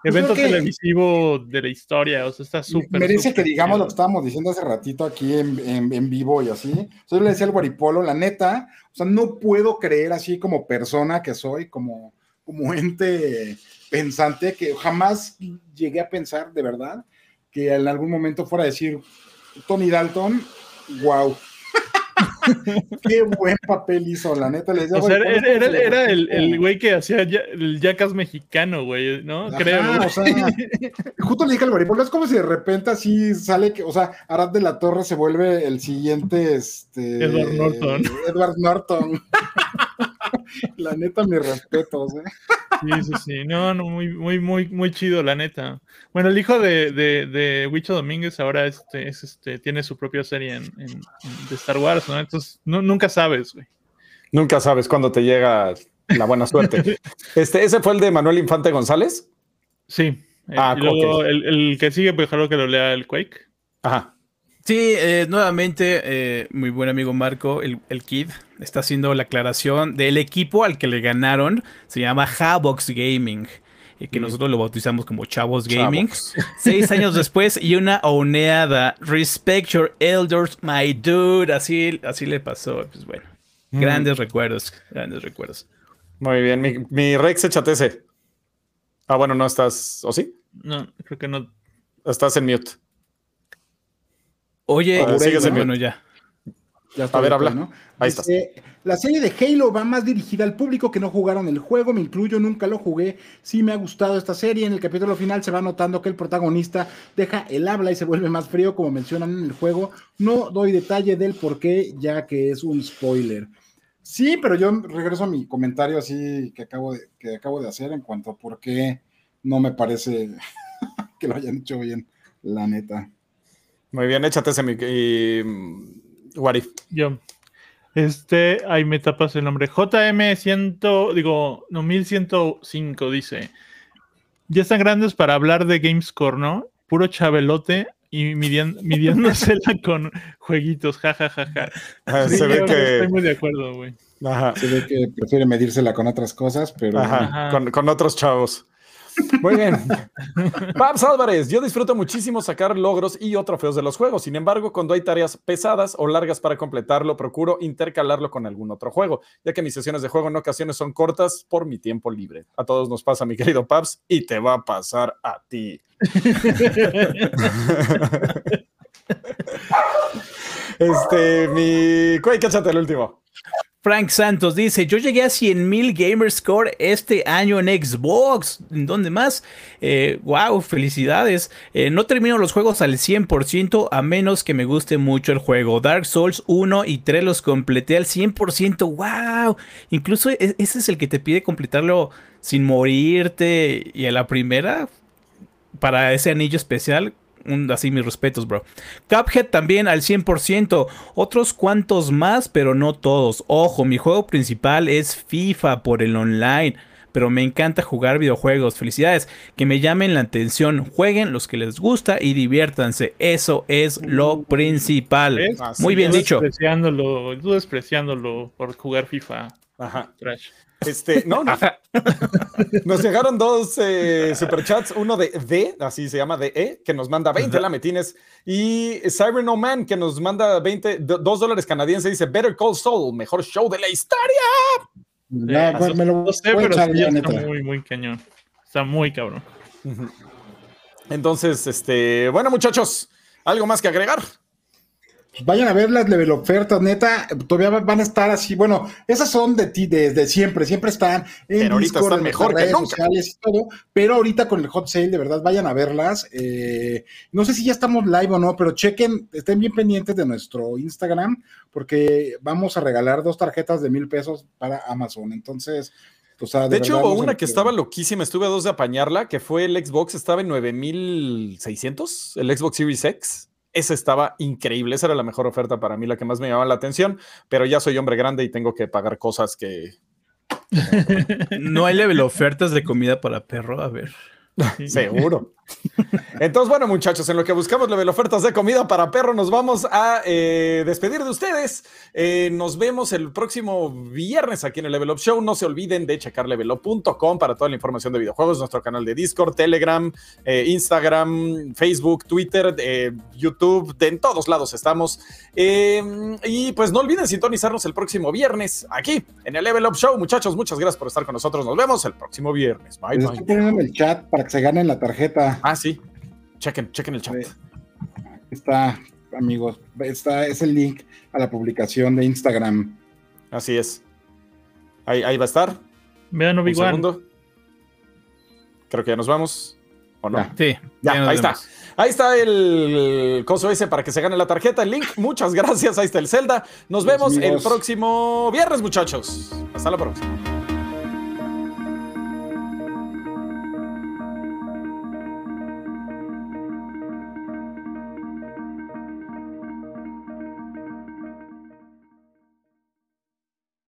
Evento televisivo de la historia. O sea, está súper. Merece que digamos lo que estábamos diciendo hace ratito aquí en, en, vivo y así. Yo le decía al Guaripolo, la neta. O sea, no puedo creer así como persona que soy, como, como ente pensante que jamás llegué a pensar de verdad que en algún momento fuera a decir Tony Dalton, wow. [LAUGHS] Qué buen papel hizo, la neta. Les o sea, era, el, güey que hacía el Jackass mexicano, güey, ¿no? Creo. O sea, [LAUGHS] justo le dije al güey, es como si de repente así sale que, o sea, Arad de la Torre se vuelve el siguiente, este... Edward Norton. Edward Norton. [LAUGHS] [LAUGHS] la neta, mis respetos, ¿eh? Sí, sí, sí. No, no, muy, muy, muy, muy chido, la neta. Bueno, el hijo de, de, de Wicho Domínguez ahora este, es, este, tiene su propia serie en, de Star Wars, ¿no? Entonces, nunca sabes, güey. Nunca sabes cuándo te llega la buena suerte. [LAUGHS] este, ¿Ese fue el de Manuel Infante González? Sí. Ah, y luego el, que sigue, pues que lo lea el Quake. Ajá. Sí, eh, nuevamente, eh, muy buen amigo Marco, el, el, Kid, está haciendo la aclaración del equipo al que le ganaron. Se llama Havox Gaming, y que nosotros lo bautizamos como Chavos Gaming. [LAUGHS] Seis años después y una oneada. Respect your elders, my dude. Así, así le pasó. Pues bueno, grandes recuerdos, grandes recuerdos. Muy bien, mi, mi Rex, échate ese. Ah, bueno, no estás, ¿o sí? No, creo que no. Estás en mute. Oye, bueno, ya. a ver, habla. ¿no? Ahí está. La serie de Halo va más dirigida al público que no jugaron el juego, me incluyo, nunca lo jugué. Sí me ha gustado esta serie. En el capítulo final se va notando que el protagonista deja el habla y se vuelve más frío, como mencionan en el juego. No doy detalle del por qué, ya que es un spoiler. Sí, pero yo regreso a mi comentario así que acabo de, que acabo de hacer en cuanto a por qué no me parece [LAUGHS] que lo hayan hecho bien, la neta. Muy bien, échate ese y, mm, Warif. Yo. Este, ahí me tapas el nombre. JM100, digo, no, 1105 dice. Ya están grandes para hablar de Gamescore, ¿no? Puro chabelote y [LAUGHS] midiéndosela con jueguitos, jajajaja. Ah, se ve que... Estoy muy de acuerdo, güey. Se ve que prefiere medírsela con otras cosas, pero... Con, con otros chavos. Muy bien. Pabs Álvarez, yo disfruto muchísimo sacar logros y o trofeos de los juegos. Sin embargo, cuando hay tareas pesadas o largas para completarlo, procuro intercalarlo con algún otro juego, ya que mis sesiones de juego en ocasiones son cortas por mi tiempo libre. A todos nos pasa, mi querido Pabs, y te va a pasar a ti. [LAUGHS] este, mi. Échate el último. Frank Santos dice, yo llegué a 100.000 Gamer Score este año en Xbox. ¿En dónde más? wow, eh, felicidades. Eh, no termino los juegos al 100% a menos que me guste mucho el juego. Dark Souls 1 y 3 los completé al 100%. Wow. Incluso e-, ese es el que te pide completarlo sin morirte y a la primera para ese anillo especial así mis respetos, bro. Cuphead también al 100%. Otros cuantos más, pero no todos. Ojo, mi juego principal es FIFA por el online. Pero me encanta jugar videojuegos. Felicidades. Que me llamen la atención. Jueguen los que les gusta y diviértanse. Eso es lo principal. Muy bien dicho. Despreciándolo, tú despreciándolo por jugar FIFA. Ajá. Trash. Este, no, no. Nos llegaron dos eh, superchats, uno de D, así se llama, de E, que nos manda 20 lametines, y Cyber No Man, que nos manda 20, 2 dólares canadienses, dice Better Call Saul, mejor show de la historia. Ya, me lo sé, pero sí, está muy, muy cañón. Está muy cabrón. Entonces, este, bueno, muchachos, ¿algo más que agregar? Vayan a ver las level ofertas, neta, todavía van a estar así. Bueno, esas son de ti, desde siempre, siempre están en pero Discord, en mejor redes sociales y todo. Pero ahorita con el hot sale, de verdad, vayan a verlas. Eh, no sé si ya estamos live o no, pero chequen, estén bien pendientes de nuestro Instagram, porque vamos a regalar dos tarjetas de mil pesos para Amazon. Entonces, pues, de, hecho, hubo una que estaba loquísima, estuve a dos de apañarla, que fue el Xbox, estaba en 9600, el Xbox Series X. Esa estaba increíble, esa era la mejor oferta para mí, la que más me llamaba la atención, pero ya soy hombre grande y tengo que pagar cosas que... [LAUGHS] no hay level ofertas de comida para perro, a ver. [LAUGHS] Seguro. Entonces, bueno, muchachos, en lo que buscamos level ofertas de comida para perro, nos vamos a eh, despedir de ustedes. Eh, nos vemos el próximo viernes aquí en el Level Up Show. No se olviden de checar levelup.com para toda la información de videojuegos, nuestro canal de Discord, Telegram, eh, Instagram, Facebook, Twitter, YouTube, en todos lados estamos. y pues no olviden sintonizarnos el próximo viernes aquí en el Level Up Show. Muchachos, muchas gracias por estar con nosotros. Nos vemos el próximo viernes. Bye, bye. El chat para que se ganen la tarjeta. Ah, sí. Chequen, chequen el chat. Está, amigos, está, es el link a la publicación de Instagram. Así es. Ahí, ahí va a estar. Vean Un segundo. Creo que ya nos vamos. ¿O no? Sí. Ya, ahí está. Ahí está el, coso ese para que se gane la tarjeta, el link. Muchas [LAUGHS] gracias. Ahí está el Zelda. Nos vemos el próximo viernes, muchachos. Hasta la próxima.